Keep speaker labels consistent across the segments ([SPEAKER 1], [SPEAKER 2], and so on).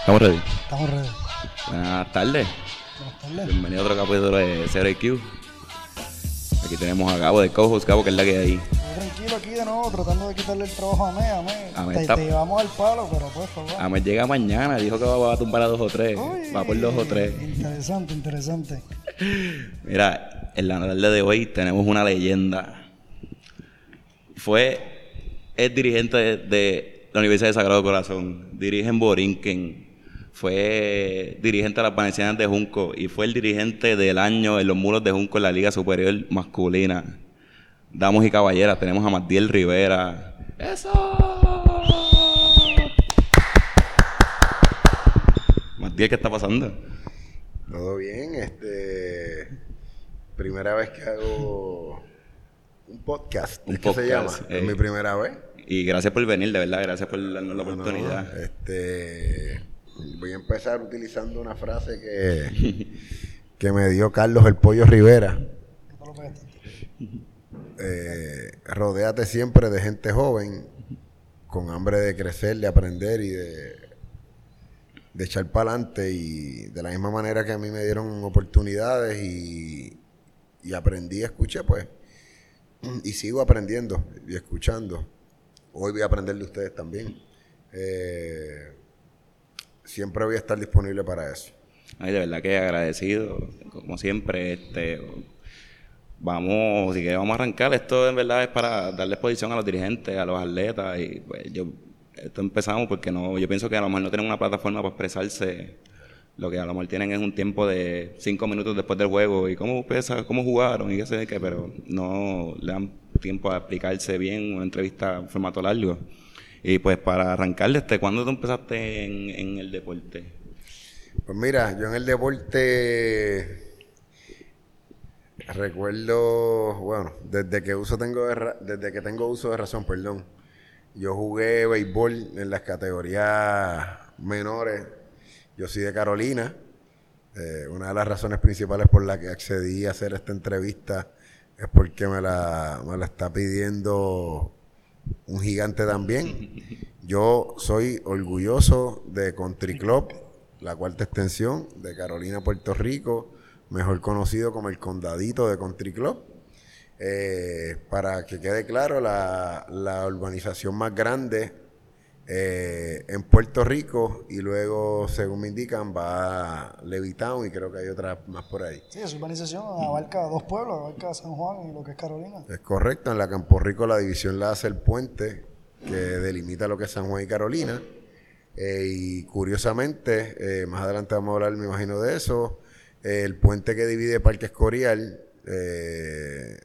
[SPEAKER 1] Estamos ready.
[SPEAKER 2] Estamos ready.
[SPEAKER 1] Buenas tardes.
[SPEAKER 2] Buenas tardes.
[SPEAKER 1] Bienvenido a otro capítulo de Zero IQ. Aquí tenemos a Gabo de Cojos, Gabo, que es la que hay ahí.
[SPEAKER 2] Yo tranquilo aquí de nuevo, tratando de quitarle el trabajo a Me, a Me.
[SPEAKER 1] A Me
[SPEAKER 2] te,
[SPEAKER 1] está-
[SPEAKER 2] te llevamos al palo, pero pues, favor.
[SPEAKER 1] Amel llega mañana, dijo que va a tumbar a dos o tres.
[SPEAKER 2] Uy,
[SPEAKER 1] Va por dos o tres.
[SPEAKER 2] Interesante, interesante.
[SPEAKER 1] Mira, en la tarde de hoy tenemos una leyenda. Fue, es dirigente de, de la Universidad de Sagrado Corazón, dirige en Borinquen, fue dirigente de las Vanecianas de Junco y fue el dirigente del año en los muros de Junco en la Liga Superior Masculina. Damos y caballeras, tenemos a Matiel Rivera. ¡Eso! Matiel, ¿qué está pasando?
[SPEAKER 3] Todo bien, este primera vez que hago un podcast,
[SPEAKER 1] Un
[SPEAKER 3] ¿es que se llama? Es mi primera vez.
[SPEAKER 1] Y gracias por venir, de verdad, gracias por darnos la
[SPEAKER 3] No, no,
[SPEAKER 1] oportunidad.
[SPEAKER 3] este voy a empezar utilizando una frase que, que me dio Carlos el Pollo Rivera. Eh, rodéate siempre de gente joven con hambre de crecer, de aprender y de, de echar para adelante. Y de la misma manera que a mí me dieron oportunidades y, y aprendí, escuché, pues. Y sigo aprendiendo y escuchando. Hoy voy a aprender de ustedes también. Eh, siempre voy a estar disponible para eso.
[SPEAKER 1] Ay, de verdad que agradecido, como siempre, este vamos, si que vamos a arrancar, esto en verdad es para darle exposición a los dirigentes, a los atletas, y pues yo esto empezamos porque no, yo pienso que a lo mejor no tienen una plataforma para expresarse, lo que a lo mejor tienen es un tiempo de cinco minutos después del juego y cómo pesa, cómo jugaron y qué sé qué, pero no le dan tiempo a explicarse bien, una entrevista en formato largo. Y pues para arrancarle, este, ¿cuándo tú empezaste en, el deporte?
[SPEAKER 3] Pues mira, yo en el deporte recuerdo, bueno, desde que uso tengo de desde que tengo uso de razón, perdón. Yo jugué béisbol en las categorías menores. Yo soy de Carolina. Eh, una de las razones principales por las que accedí a hacer esta entrevista es porque me la, me la está pidiendo un gigante también. Yo soy orgulloso de Country Club, la cuarta extensión de Carolina, Puerto Rico, mejor conocido como el Condadito de Country Club. Eh, para que quede claro, la, la urbanización más grande eh, en Puerto Rico y luego, según me indican, va a Levitown y creo que hay otras más por ahí.
[SPEAKER 2] Sí, esa urbanización abarca dos pueblos, abarca San Juan y lo que es Carolina.
[SPEAKER 3] Es correcto, en la Campo Rico la división la hace el puente que delimita lo que es San Juan y Carolina. Eh, y curiosamente, eh, más adelante vamos a hablar, me imagino, de eso. el puente que divide Parque Escorial, eh,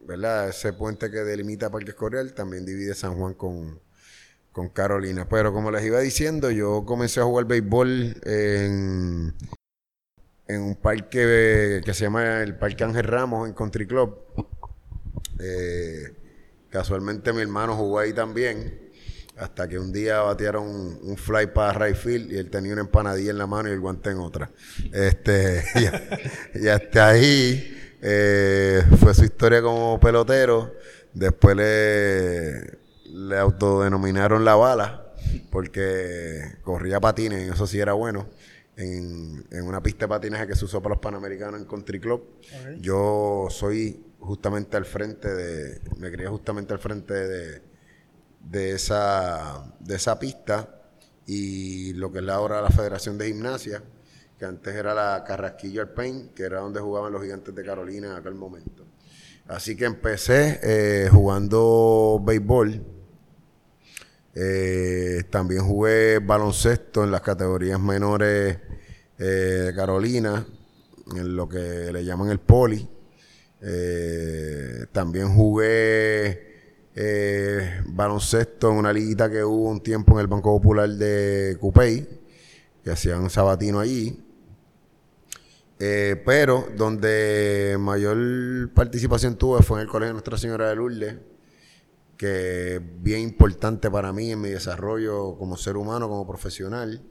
[SPEAKER 3] ¿verdad? Ese puente que delimita Parque Escorial también divide San Juan con, con Carolina. Pero como les iba diciendo, yo comencé a jugar béisbol en, un parque que se llama el Parque Ángel Ramos en Country Club. Eh, casualmente mi hermano jugó ahí también. Hasta que un día batearon un, fly para right field y él tenía una empanadilla en la mano y el guante en otra. Este, y, y hasta ahí eh, fue su historia como pelotero. Después le, le autodenominaron la bala porque corría patines y eso sí era bueno. En, en una pista de patinaje que se usó para los Panamericanos en Country Club. Yo soy justamente al frente de, me crié justamente al frente de, de esa, de esa pista y lo que es la ahora la Federación de Gimnasia, que antes era la Carrasquillo Alpine, que era donde jugaban los gigantes de Carolina en aquel momento. Así que empecé eh, jugando béisbol. Eh, también jugué baloncesto en las categorías menores eh, de Carolina, en lo que le llaman el poli. Eh, también jugué baloncesto en una liguita que hubo un tiempo en el Banco Popular de Cupey, que hacían sabatino allí. Pero donde mayor participación tuve fue en el Colegio Nuestra Señora de Lourdes, que es bien importante para mí en mi desarrollo como ser humano, como profesional,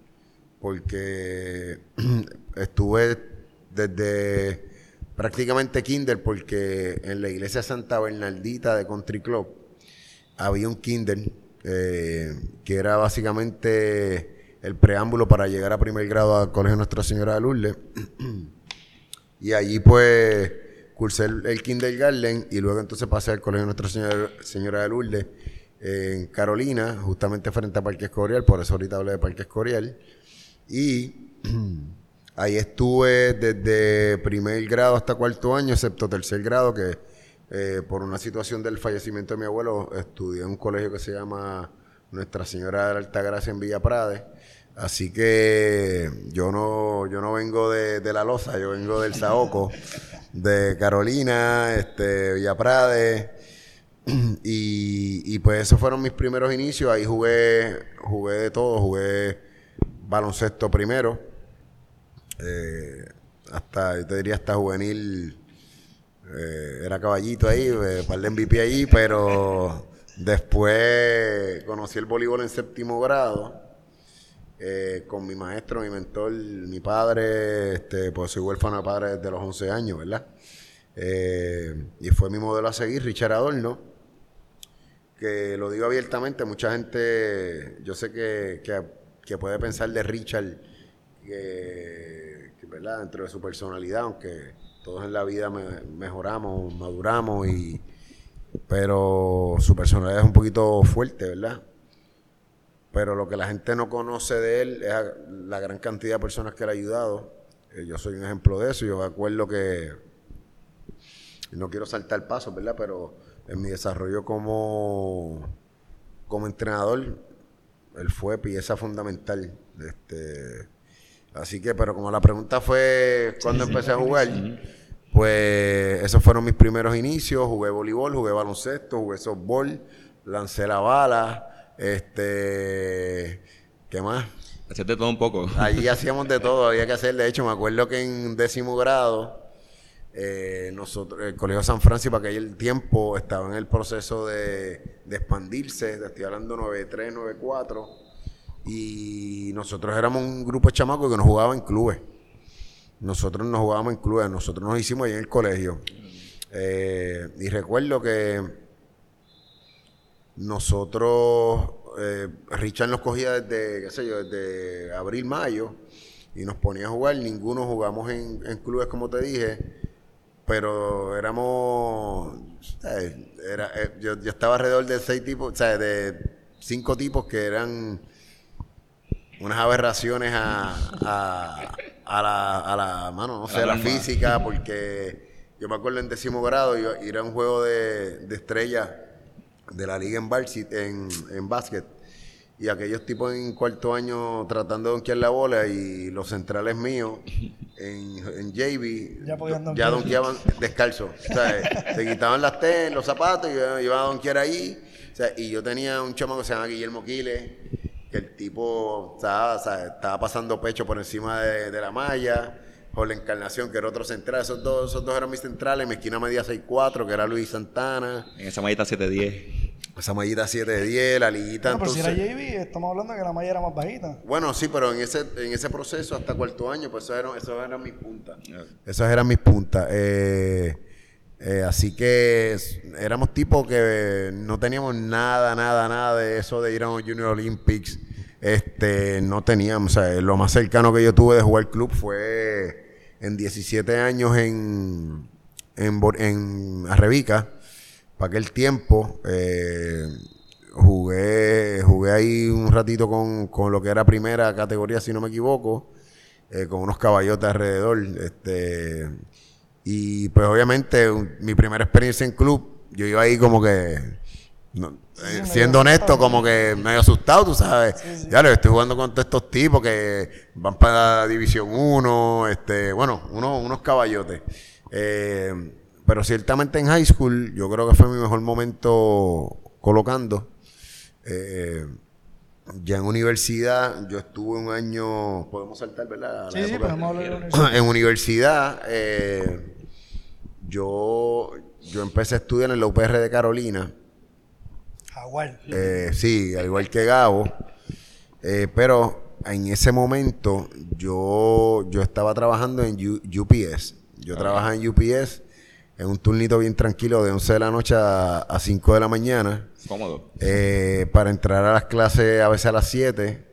[SPEAKER 3] porque estuve desde prácticamente kinder, porque en la iglesia Santa Bernardita de Country Club había un kinder eh, que era básicamente el preámbulo para llegar a primer grado al Colegio Nuestra Señora de Lourdes. y allí pues cursé el, el kindergarten y luego entonces pasé al Colegio Nuestra Señora, Señora de Lourdes en Carolina, justamente frente a Parque Escorial, por eso ahorita hablé de Parque Escorial. Y ahí estuve desde primer grado hasta cuarto año, excepto tercer grado, que eh, por una situación del fallecimiento de mi abuelo, estudié en un colegio que se llama Nuestra Señora de la Altagracia en Villa Prade. Así que yo no, yo no vengo de, la loza, yo vengo del Saoco, de Carolina, este, Villa Prade. Y, y pues esos fueron mis primeros inicios. Ahí jugué, jugué de todo, jugué baloncesto primero. Eh, hasta, yo te diría hasta juvenil. eh, era caballito ahí, eh, par de MVP ahí, pero después conocí el voleibol en séptimo grado. Eh, con mi maestro, mi mentor, mi padre, este, pues soy huérfano de padre desde los 11 años, ¿verdad? Eh, y fue mi modelo a seguir, Richard Adorno que lo digo abiertamente, mucha gente, yo sé que, que, puede pensar de Richard, que, ¿verdad? Dentro de su personalidad, aunque todos en la vida me- mejoramos, maduramos, y, pero su personalidad es un poquito fuerte, ¿verdad? Pero lo que la gente no conoce de él es la gran cantidad de personas que le ha ayudado. Eh, yo soy un ejemplo de eso. Yo me acuerdo que no quiero saltar pasos, ¿verdad? Pero en mi desarrollo como, como entrenador, él fue pieza fundamental. Este, así que, pero como la pregunta fue cuando empecé a jugar, pues esos fueron mis primeros inicios. Jugué voleibol, jugué baloncesto, jugué softball, lancé la bala, este, ¿qué más?
[SPEAKER 1] Hacerte todo un poco.
[SPEAKER 3] Allí hacíamos de todo, había que hacer. De hecho, me acuerdo que en décimo grado, eh, nosotros, el Colegio San Francisco, para aquel tiempo, estaba en el proceso de, de expandirse, te estoy hablando 93, 94, y nosotros éramos un grupo de chamacos que nos jugaba en clubes. Nosotros nos jugábamos en clubes, nosotros nos hicimos ahí en el colegio. Eh, y recuerdo que nosotros, eh, Richard nos cogía desde, qué sé yo, desde abril, mayo, y nos ponía a jugar. Ninguno jugamos en, en clubes, como te dije, pero éramos, ¿sabes? Era, eh, yo, yo estaba alrededor de seis tipos, o sea, de cinco tipos que eran unas aberraciones a, a, a la, a la, mano, no sé, a la física, porque yo me acuerdo en décimo grado, yo, y era un juego de, de estrellas de la liga en varsity, en, en básquet, y aquellos tipos en cuarto año tratando de donkear la bola y los centrales míos en, en JV
[SPEAKER 2] Ya donkear.
[SPEAKER 3] donkeaban descalzos. O sea, eh, se quitaban las tenis, los zapatos y iban iban a donkear ahí. O sea, y yo tenía un chamo que se llama Guillermo Quiles, que el tipo estaba, o sea, estaba pasando pecho por encima de, de la malla. Por la encarnación, que era otro central. Esos dos, esos dos eran mis centrales. Mi esquina medía 6'4, que era Luis Santana.
[SPEAKER 1] En esa mallita 710.
[SPEAKER 3] Esa mallita 7 de 10, la liguita.
[SPEAKER 2] No, pero si
[SPEAKER 3] entonces,
[SPEAKER 2] era JV, estamos hablando de que la malla era más bajita.
[SPEAKER 3] bueno, sí, pero en ese, en ese proceso hasta cuarto año, pues eso eran, eso eran mis puntas. Esas eran mis puntas. Eh, eh, así que éramos tipos que no teníamos nada, nada, nada de eso de ir a un Junior Olympics. Este, no teníamos, o sea, lo más cercano que yo tuve de jugar club fue en 17 años en, en, en Arrebica. Para aquel tiempo, eh, jugué, jugué ahí un ratito con, con lo que era primera categoría, si no me equivoco, eh, con unos caballotes alrededor. Este, y pues obviamente un- mi primera experiencia en club, yo iba ahí como que, no, eh, siendo honesto, como que medio asustado, tú sabes.
[SPEAKER 2] Sí, sí.
[SPEAKER 3] Ya le estoy jugando con todos estos tipos que van para la División 1, este, bueno, unos, unos caballotes. Eh, pero ciertamente en high school yo creo que fue mi mejor momento colocando. Eh, ya en universidad yo estuve un año, podemos saltar, ¿verdad? A la
[SPEAKER 2] Sí, sí,
[SPEAKER 3] época.
[SPEAKER 2] podemos hablar de la universidad.
[SPEAKER 3] en universidad, eh, yo, yo empecé a estudiar en la UPR de Carolina.
[SPEAKER 2] Jaguar.
[SPEAKER 3] Eh, sí, al igual que Gabo. Eh, pero en ese momento yo, yo estaba trabajando en U- UPS. Yo trabajaba en UPS en un turnito bien tranquilo de 11 de la noche a, a 5 de la mañana.
[SPEAKER 1] Cómodo.
[SPEAKER 3] Eh, para entrar a las clases a veces a las 7.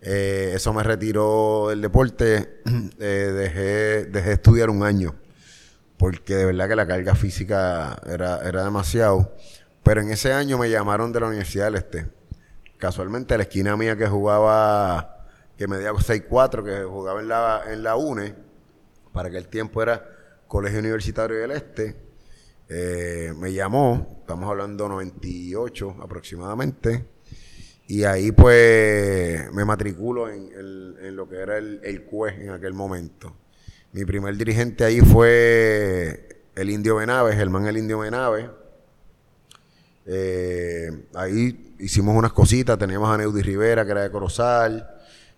[SPEAKER 3] Eh, eso me retiró del deporte. Eh, dejé, dejé de estudiar un año. Porque de verdad que la carga física era, era demasiado. Pero en ese año me llamaron de la Universidad del Este. Casualmente, a la esquina mía que jugaba, que medía 6'4, que jugaba en la, en la UNE, para que el tiempo era Colegio Universitario del Este, eh, me llamó, estamos hablando 98 aproximadamente, y ahí pues me matriculo en, lo que era el, el CUE en aquel momento. Mi primer dirigente ahí fue el Indio Benaves, Germán el Indio Benaves. Eh, ahí hicimos unas cositas, teníamos a Neudi Rivera, que era de Corozal,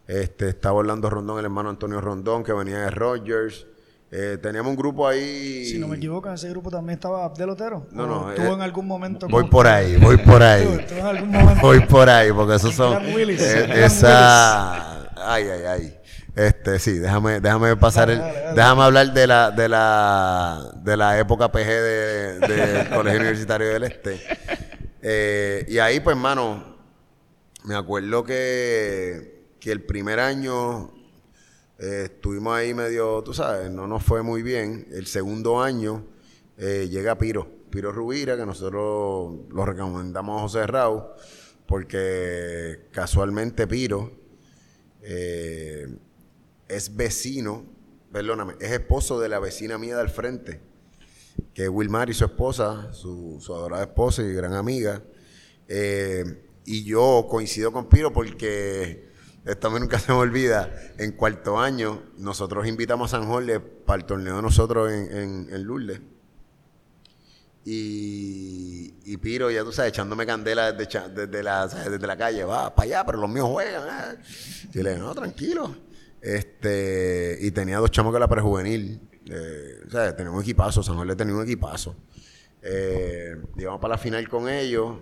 [SPEAKER 3] este, estaba Orlando Rondón, el hermano Antonio Rondón, que venía de Rogers. Eh, teníamos un grupo ahí.
[SPEAKER 2] Si no me equivoco, en ese grupo también estaba Abdel Otero.
[SPEAKER 3] No,
[SPEAKER 2] ¿O
[SPEAKER 3] no,
[SPEAKER 2] Estuvo
[SPEAKER 3] eh,
[SPEAKER 2] en algún momento.
[SPEAKER 3] Voy
[SPEAKER 2] con-
[SPEAKER 3] por ahí, voy por ahí.
[SPEAKER 2] Estuvo- estuvo en algún momento.
[SPEAKER 3] Voy por ahí, porque esos son.
[SPEAKER 2] Willis,
[SPEAKER 3] eh, esa. Ay, ay, ay. Este, sí, déjame, déjame pasar
[SPEAKER 2] Dale,
[SPEAKER 3] el.
[SPEAKER 2] dale, dale.
[SPEAKER 3] Déjame hablar de la, de la, de la época PG de- del Colegio Universitario del Este. Eh, y ahí, pues, hermano, me acuerdo que, que el primer año eh, estuvimos ahí medio, tú sabes, no nos fue muy bien. El segundo año eh, llega Piro, Piro Rubira, que nosotros lo recomendamos a José Raúl, porque casualmente Piro eh, es vecino, perdóname, es esposo de la vecina mía del frente, que es Wilmar y su esposa, su, su adorada esposa y gran amiga. Y yo coincido con Piro porque esto a mí nunca se me olvida. En cuarto año, nosotros invitamos a San Jorge para el torneo de nosotros en, en, en Lourdes. Y, y Piro, ya tú sabes, echándome candela desde, desde, la, desde la calle, va para allá, pero los míos juegan. ¿eh? Y le digo, no, tranquilo. Este, y tenía dos chamos que la prejuvenil. Eh, o sea, tenía un equipazo, San Jorge tenía un equipazo. Eh, íbamos para la final con ellos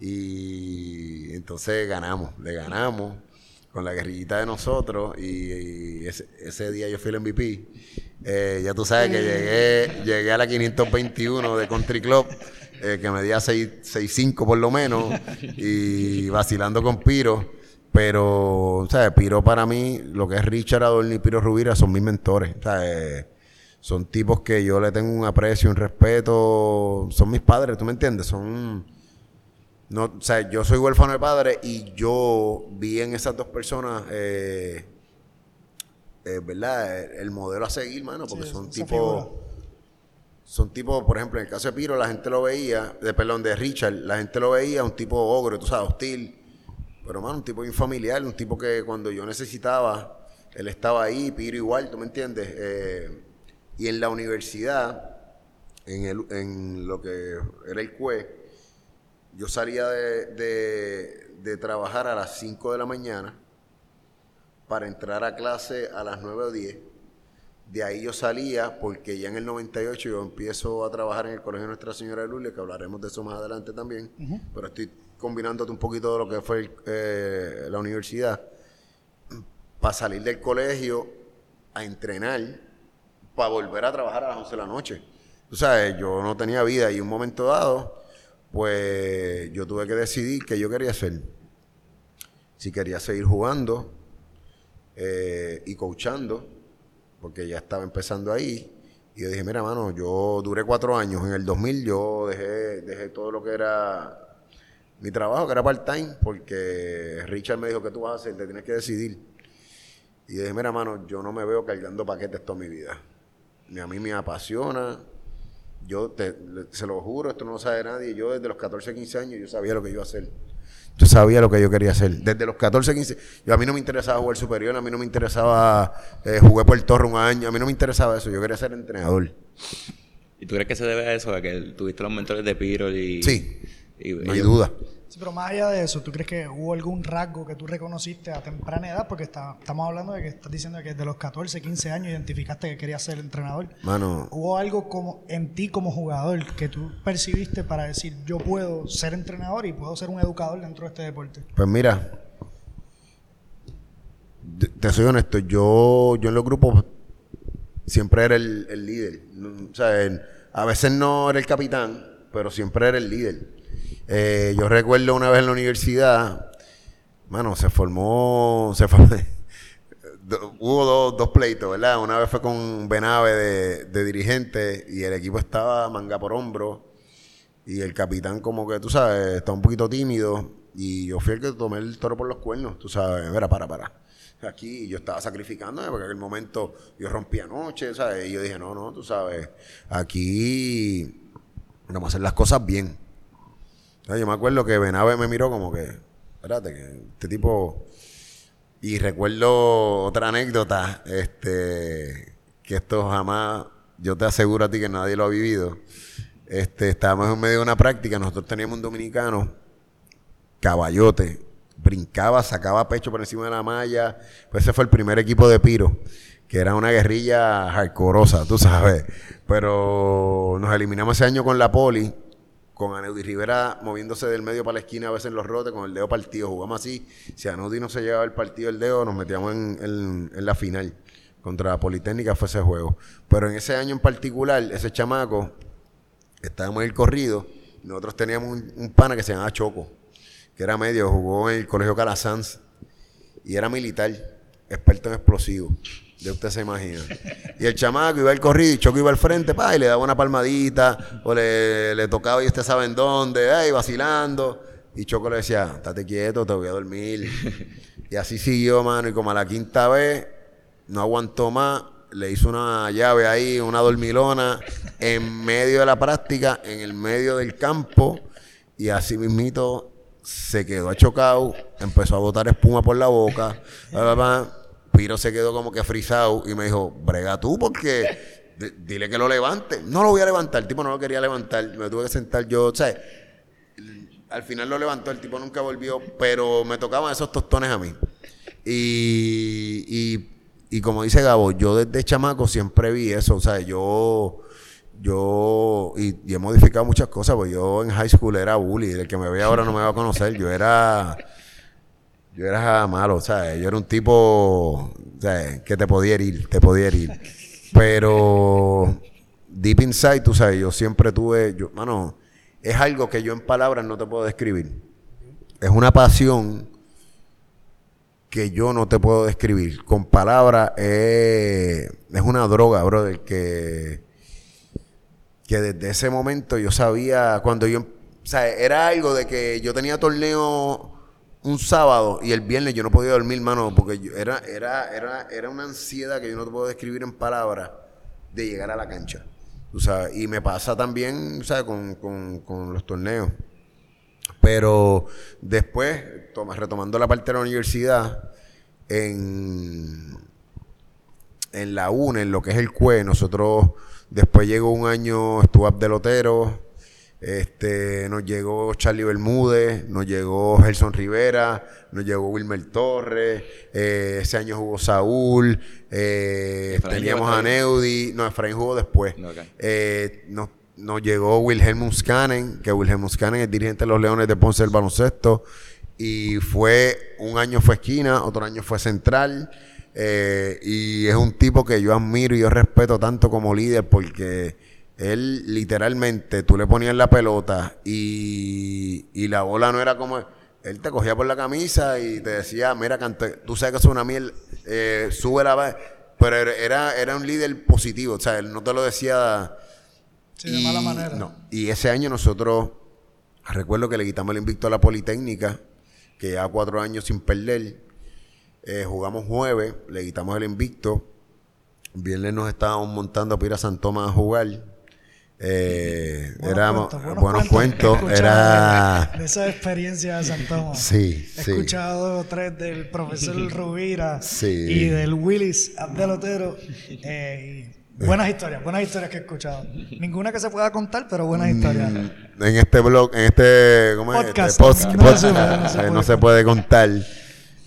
[SPEAKER 3] y entonces ganamos, le ganamos con la guerrillita de nosotros y, y ese, ese día yo fui el MVP. Eh, ya tú sabes que llegué, llegué a la 521 de Country Club, eh, que medía 6'5 por lo menos, y vacilando con Piro. Pero, ¿sabes? Piro para mí, lo que es Richard Adorni y Piro Rubira son mis mentores. ¿sabes? Son tipos que yo le tengo un aprecio, un respeto. Son mis padres, ¿tú me entiendes? Son... No, o sea, yo soy huérfano de padre y yo vi en esas dos personas, eh, eh, ¿verdad? El, el modelo a seguir, mano, porque
[SPEAKER 2] Sí,
[SPEAKER 3] son tipos, son tipos, por ejemplo, en el caso de Piro, la gente lo veía, de perdón, de Richard, la gente lo veía, un tipo ogro, tú sabes, hostil, pero, mano, un tipo infamiliar, un tipo que cuando yo necesitaba, él estaba ahí, Piro igual, ¿tú me entiendes? Eh, y en la universidad, en, el, en lo que era el CUE, yo salía de, de- de trabajar a las 5 de la mañana para entrar a clase a las 9 o 10. De ahí yo salía porque ya en el 98 yo empiezo a trabajar en el Colegio Nuestra Señora de Lourdes, que hablaremos de eso más adelante también, pero estoy combinándote un poquito de lo que fue eh, la universidad, para salir del colegio a entrenar, para volver a trabajar a las 11 de la noche. Tú sabes, yo no tenía vida y un momento dado, pues yo tuve que decidir qué yo quería hacer. Si quería seguir jugando eh, y coachando, porque ya estaba empezando ahí. Y yo dije, mira, mano, yo duré cuatro años. En el 2000 yo dejé, dejé todo lo que era mi trabajo, que era part-time, porque Richard me dijo, ¿qué tú vas a hacer? Te tienes que decidir. Y yo dije, mira, mano, yo no me veo cargando paquetes toda mi vida. A mí me apasiona. Yo te, se lo juro, esto no lo sabe nadie. Yo desde los 14, 15 años yo sabía lo que iba a hacer. Yo sabía lo que yo quería hacer. Desde los 14, 15. Yo, a mí no me interesaba jugar superior, a mí no me interesaba eh, jugué por Torre un año, a mí no me interesaba eso. Yo quería ser entrenador.
[SPEAKER 1] ¿Y tú crees que se debe a eso? A que tuviste los mentores de Piro y...
[SPEAKER 3] Sí, no hay duda.
[SPEAKER 2] Sí, pero más allá de eso, ¿tú crees que hubo algún rasgo que tú reconociste a temprana edad? Porque está- estamos hablando de que estás diciendo que desde los 14, 15 años identificaste que querías ser entrenador.
[SPEAKER 3] Mano,
[SPEAKER 2] ¿Hubo algo como en ti como jugador que tú percibiste para decir yo puedo ser entrenador y puedo ser un educador dentro de este deporte?
[SPEAKER 3] Pues mira, te, te soy honesto, yo, yo en los grupos siempre era el, el líder. No, o sea, el- a veces no era el capitán, pero siempre era el líder. Eh, yo recuerdo una vez en la universidad, mano, se formó, se hubo dos, dos, pleitos, ¿verdad? Una vez fue con Benave de, de, dirigente y el equipo estaba manga por hombro y el capitán como que, tú sabes, está un poquito tímido y yo fui el que tomé el toro por los cuernos, tú sabes, mira, para, para. Aquí yo estaba sacrificándome porque en aquel momento yo rompía noche, ¿sabes? Y yo dije, no, no, tú sabes, aquí vamos a hacer las cosas bien. Yo me acuerdo que Benave me miró como que, espérate, que este tipo... Y recuerdo otra anécdota, este, que esto jamás, yo te aseguro a ti que nadie lo ha vivido. Este, estábamos en medio de una práctica, nosotros teníamos un dominicano, caballote, brincaba, sacaba pecho por encima de la malla. Pues ese fue el primer equipo de Piro, que era una guerrilla hardcoreosa, tú sabes. Pero nos eliminamos ese año con la Poli, con Aneudi Rivera moviéndose del medio para la esquina a veces en los rotes, con el dedo partido. Jugamos así. Si Aneudi no se llevaba el partido del dedo, nos metíamos en, la final. Contra la Politécnica fue ese juego. Pero en ese año en particular, ese chamaco, estábamos en el corrido, nosotros teníamos un, un pana que se llamaba Choco que era medio, jugó en el Colegio Calasanz y era militar, experto en explosivos. De usted se imagina. Y el chamaco iba al corrido y Choco iba al frente, pa, y le daba una palmadita, o le, tocaba y usted sabe en dónde, ay, vacilando. Y Choco le decía, estate quieto, te voy a dormir. Y así siguió, mano, y como a la quinta vez, no aguantó más, le hizo una llave ahí, una dormilona, en medio de la práctica, en el medio del campo, y así mismito se quedó achocado, empezó a botar espuma por la boca, Piro se quedó como que frisado y me dijo, brega tú porque dile que lo levante. No lo voy a levantar, el tipo no lo quería levantar, me tuve que sentar yo, sea, al final lo levantó, el tipo nunca volvió, pero me tocaban esos tostones a mí. Y, y, y como dice Gabo, yo desde chamaco siempre vi eso, o sea, yo yo, y, he modificado muchas cosas, pues yo en high school era bully, el que me ve ahora no me va a conocer, yo era, yo era malo, sea, yo era un tipo, sea, que te podía herir, te podía herir. Pero deep inside, tú sabes, yo siempre tuve, yo, mano, es algo que yo en palabras no te puedo describir. Es una pasión que yo no te puedo describir. Con palabras es, es una droga, brother, que que desde ese momento yo sabía, cuando yo, o sea, era algo de que yo tenía torneo un sábado y el viernes yo no podía dormir, mano, porque yo, era, era, era, era una ansiedad que yo no te puedo describir en palabras de llegar a la cancha. O sea, y me pasa también, o sea, con, con, los torneos. Pero después, retomando la parte de la universidad, en, en la UNE, en lo que es el CUE, nosotros Después llegó un año, estuvo Abdelotero, este, nos llegó Charlie Bermúdez, nos llegó Gerson Rivera, nos llegó Wilmer Torres, eh, ese año jugó Saúl, eh, teníamos a Neudi, no, Efraín jugó después. Eh, nos, nos, llegó Wilhelm Muscanen, que Wilhelm Muscanen es dirigente de los Leones de Ponce del baloncesto, y fue, un año fue esquina, otro año fue central. Y es un tipo que yo admiro y yo respeto tanto como líder porque él literalmente, tú le ponías la pelota y, y la bola no era como... Él te cogía por la camisa y te decía, mira, cante, tú sabes que es una miel, eh, sube la... Pero era, era un líder positivo, o sea, él no te lo decía...
[SPEAKER 2] Sí, de mala manera.
[SPEAKER 3] No. Y ese año nosotros, recuerdo que le quitamos el invicto a la Politécnica, que ya cuatro años sin perder. Eh, jugamos jueves, le quitamos el invicto. Viernes nos estábamos montando a San Tomás a jugar. Eh, buenos, cuentos, era
[SPEAKER 2] de, esa experiencia de San Tomás.
[SPEAKER 3] Sí,
[SPEAKER 2] He escuchado tres del profesor Rubira y del Willis Abdelotero. Eh, buenas historias, buenas historias que he escuchado. Ninguna que se pueda contar, pero buenas mm, historias.
[SPEAKER 3] En este blog, en este, ¿cómo
[SPEAKER 2] podcast,
[SPEAKER 3] este no se puede contar.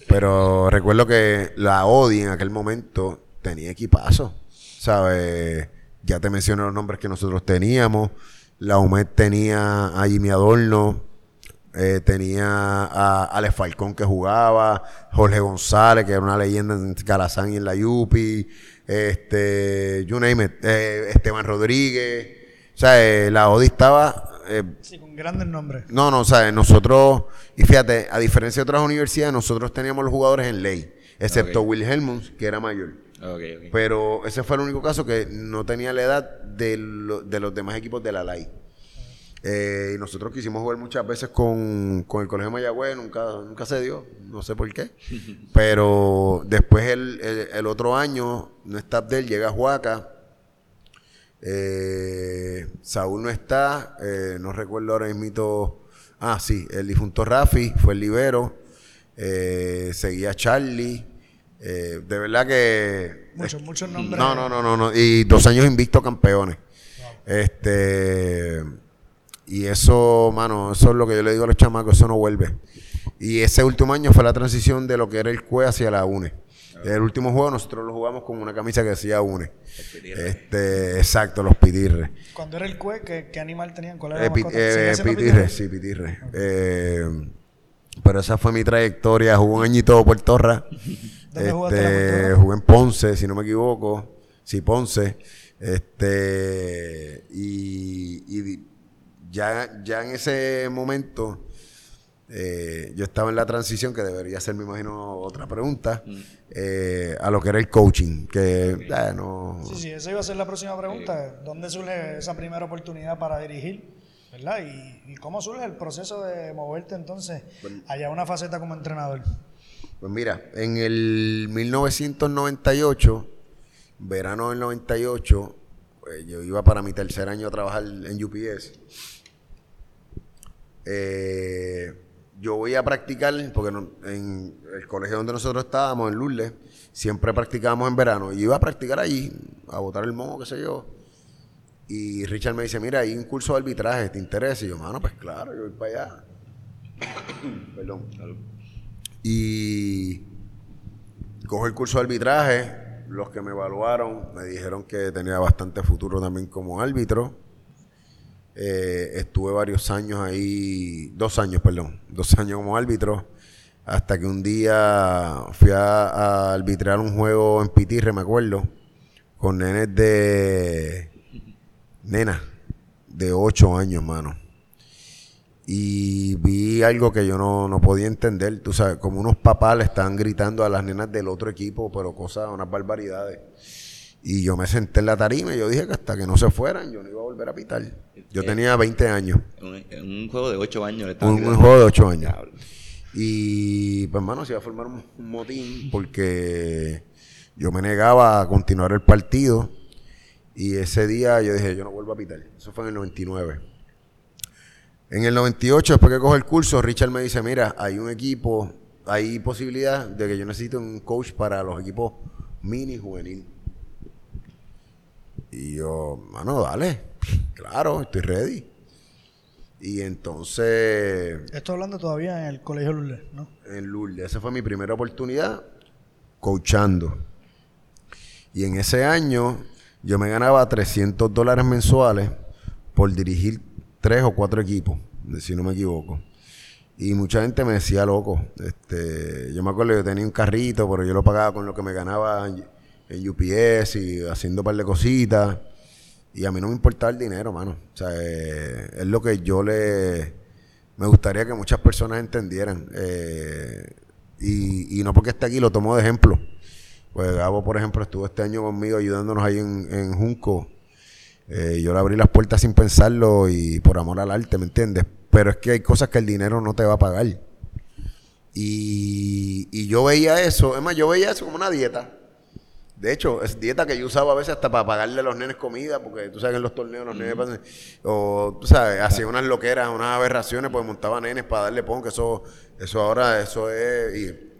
[SPEAKER 3] Pero recuerdo que la Odi en aquel momento tenía equipazo, ¿sabes? Ya te mencioné los nombres que nosotros teníamos. La UMED tenía a Jimmy Adorno, eh, tenía a Alex Falcón que jugaba, Jorge González, que era una leyenda en Calazán y en la Yupi, este, you name it, eh, Esteban Rodríguez, O sea, eh, la ODI estaba...
[SPEAKER 2] Eh, sí, con grandes nombres.
[SPEAKER 3] No, no, o sea, nosotros, y fíjate, a diferencia de otras universidades, nosotros teníamos los jugadores en ley, excepto Will Helmons, que era mayor. Pero ese fue el único caso que no tenía la edad de, de los demás equipos de la LAI. Eh, y nosotros quisimos jugar muchas veces con, el Colegio Mayagüez, nunca, nunca se dio, no sé por qué. Pero después el, otro año, no está Abdel, llega a Huaca. Eh, Saúl no está, eh, no recuerdo ahora mismo. Ah, sí, el difunto Rafi fue el libero. seguía Charlie. De verdad que.
[SPEAKER 2] Muchos, muchos nombres.
[SPEAKER 3] No, no, no, no, Y dos años invicto campeones. Este. Y eso, mano, eso es lo que yo le digo a los chamacos, eso no vuelve. Y ese último año fue la transición de lo que era el CUE hacia la UNE. El último juego nosotros lo jugamos con una camisa que decía UNE. Este, exacto, los pitirres.
[SPEAKER 2] Cuando era el CUE, ¿qué, animal tenían? ¿Cuál
[SPEAKER 3] era eh, eh pitirre, sí, pitirre. Eh, pero esa fue mi trayectoria. Jugué un añito por Torra. este, jugué en Ponce, si no me equivoco. Sí, Ponce. Este, y, y ya, ya en ese momento eh, yo estaba en la transición, que debería ser, me imagino, otra pregunta, mm. eh, a lo que era el coaching, que eh, no...
[SPEAKER 2] Sí, sí, esa iba a ser la próxima pregunta. ¿Dónde surge esa primera oportunidad para dirigir? ¿Verdad? ¿Y, cómo surge el proceso de moverte entonces allá una faceta como entrenador?
[SPEAKER 3] Pues mira, en el 1998, verano del 98, pues yo iba para mi tercer año a trabajar en UPS eh, yo voy a practicar, porque en el colegio donde nosotros estábamos, en Lourdes, siempre practicábamos en verano. Y iba a practicar allí, a botar el moho, qué sé yo. Y Richard me dice, mira, hay un curso de arbitraje, ¿te interesa? Y yo, mano, pues claro, yo voy para allá. Perdón. Y cojo el curso de arbitraje. Los que me evaluaron me dijeron que tenía bastante futuro también como árbitro. Eh, estuve varios años ahí, dos años, perdón, dos años como árbitro, hasta que un día fui a, arbitrar un juego en Pitirre, me acuerdo, con nenes de, nena, de ocho años, mano. Y vi algo que yo no, no podía entender, tú sabes, como unos papás le estaban gritando a las nenas del otro equipo, pero cosas, unas barbaridades. Y yo me senté en la tarima y yo dije que hasta que no se fueran, yo no iba a volver a pitar. Yo eh, tenía 20 años.
[SPEAKER 1] Un, un juego de 8 años.
[SPEAKER 3] Un, un, juego de 8 años. Y pues, hermano, se iba a formar un, motín porque yo me negaba a continuar el partido. Y ese día yo dije, yo no vuelvo a pitar. Eso fue en el 99. En el 98, después que cojo el curso, Richard me dice, mira, hay un equipo, hay posibilidad de que yo necesite un coach para los equipos mini juvenil. Y yo, mano, dale, claro, estoy ready. Y entonces...
[SPEAKER 2] Estoy hablando todavía en el Colegio Lourdes, ¿no?
[SPEAKER 3] En Lourdes. Esa fue mi primera oportunidad coachando. Y en ese año yo me ganaba 300 dólares mensuales por dirigir tres o cuatro equipos, si no me equivoco. Y mucha gente me decía loco. Este, yo me acuerdo yo tenía un carrito, pero yo lo pagaba con lo que me ganaba en UPS y haciendo un par de cositas. Y a mí no me importaba el dinero, mano. O sea, eh, es lo que yo le... Me gustaría que muchas personas entendieran. Eh, y, y, no porque esté aquí, lo tomo de ejemplo. Pues Gabo, por ejemplo, estuvo este año conmigo ayudándonos ahí en, en Junco. Eh, yo le abrí las puertas sin pensarlo y por amor al arte, ¿me entiendes? Pero es que hay cosas que el dinero no te va a pagar. Y, y yo veía eso, es más, yo veía eso como una dieta. De hecho, es dieta que yo usaba a veces hasta para pagarle a los nenes comida, porque tú sabes que en los torneos los nenes o tú sabes, hacía unas loqueras, unas aberraciones, pues montaba nenes para darle pon, que eso, eso ahora, eso es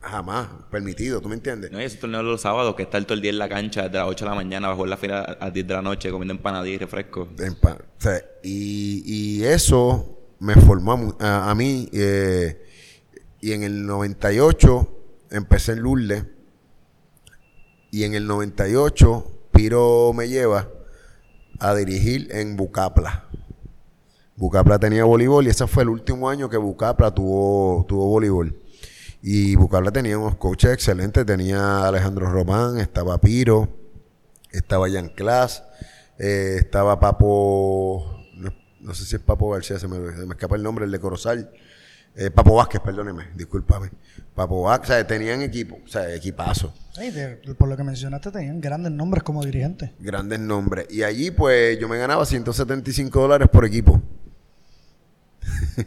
[SPEAKER 3] jamás permitido, ¿tú me entiendes?
[SPEAKER 1] No, y ese torneo de los sábados, que está todo el día en la cancha, desde las 8 de la mañana, bajo la fila a 10 de la noche, comiendo empanadillas y refrescos.
[SPEAKER 3] y, y, eso me formó a, mí, eh, y en el 98 empecé en Lourdes y en el 98, Piro me lleva a dirigir en Bucapla. Bucapla tenía voleibol y ese fue el último año que Bucapla tuvo, tuvo voleibol. Y Bucapla tenía unos coaches excelentes. Tenía Alejandro Román, estaba Piro, estaba Jan Class, Eh, estaba Papo, no, sé si es Papo García, se me, me escapa el nombre, el de Corozal. Eh, Papo Vázquez, perdóneme, discúlpame. Papo Vázquez, o sea, tenían equipo, o sea, equipazo.
[SPEAKER 2] por lo que mencionaste, tenían grandes nombres como dirigentes.
[SPEAKER 3] Grandes nombres. Y allí, pues, yo me ganaba 175 dólares por equipo.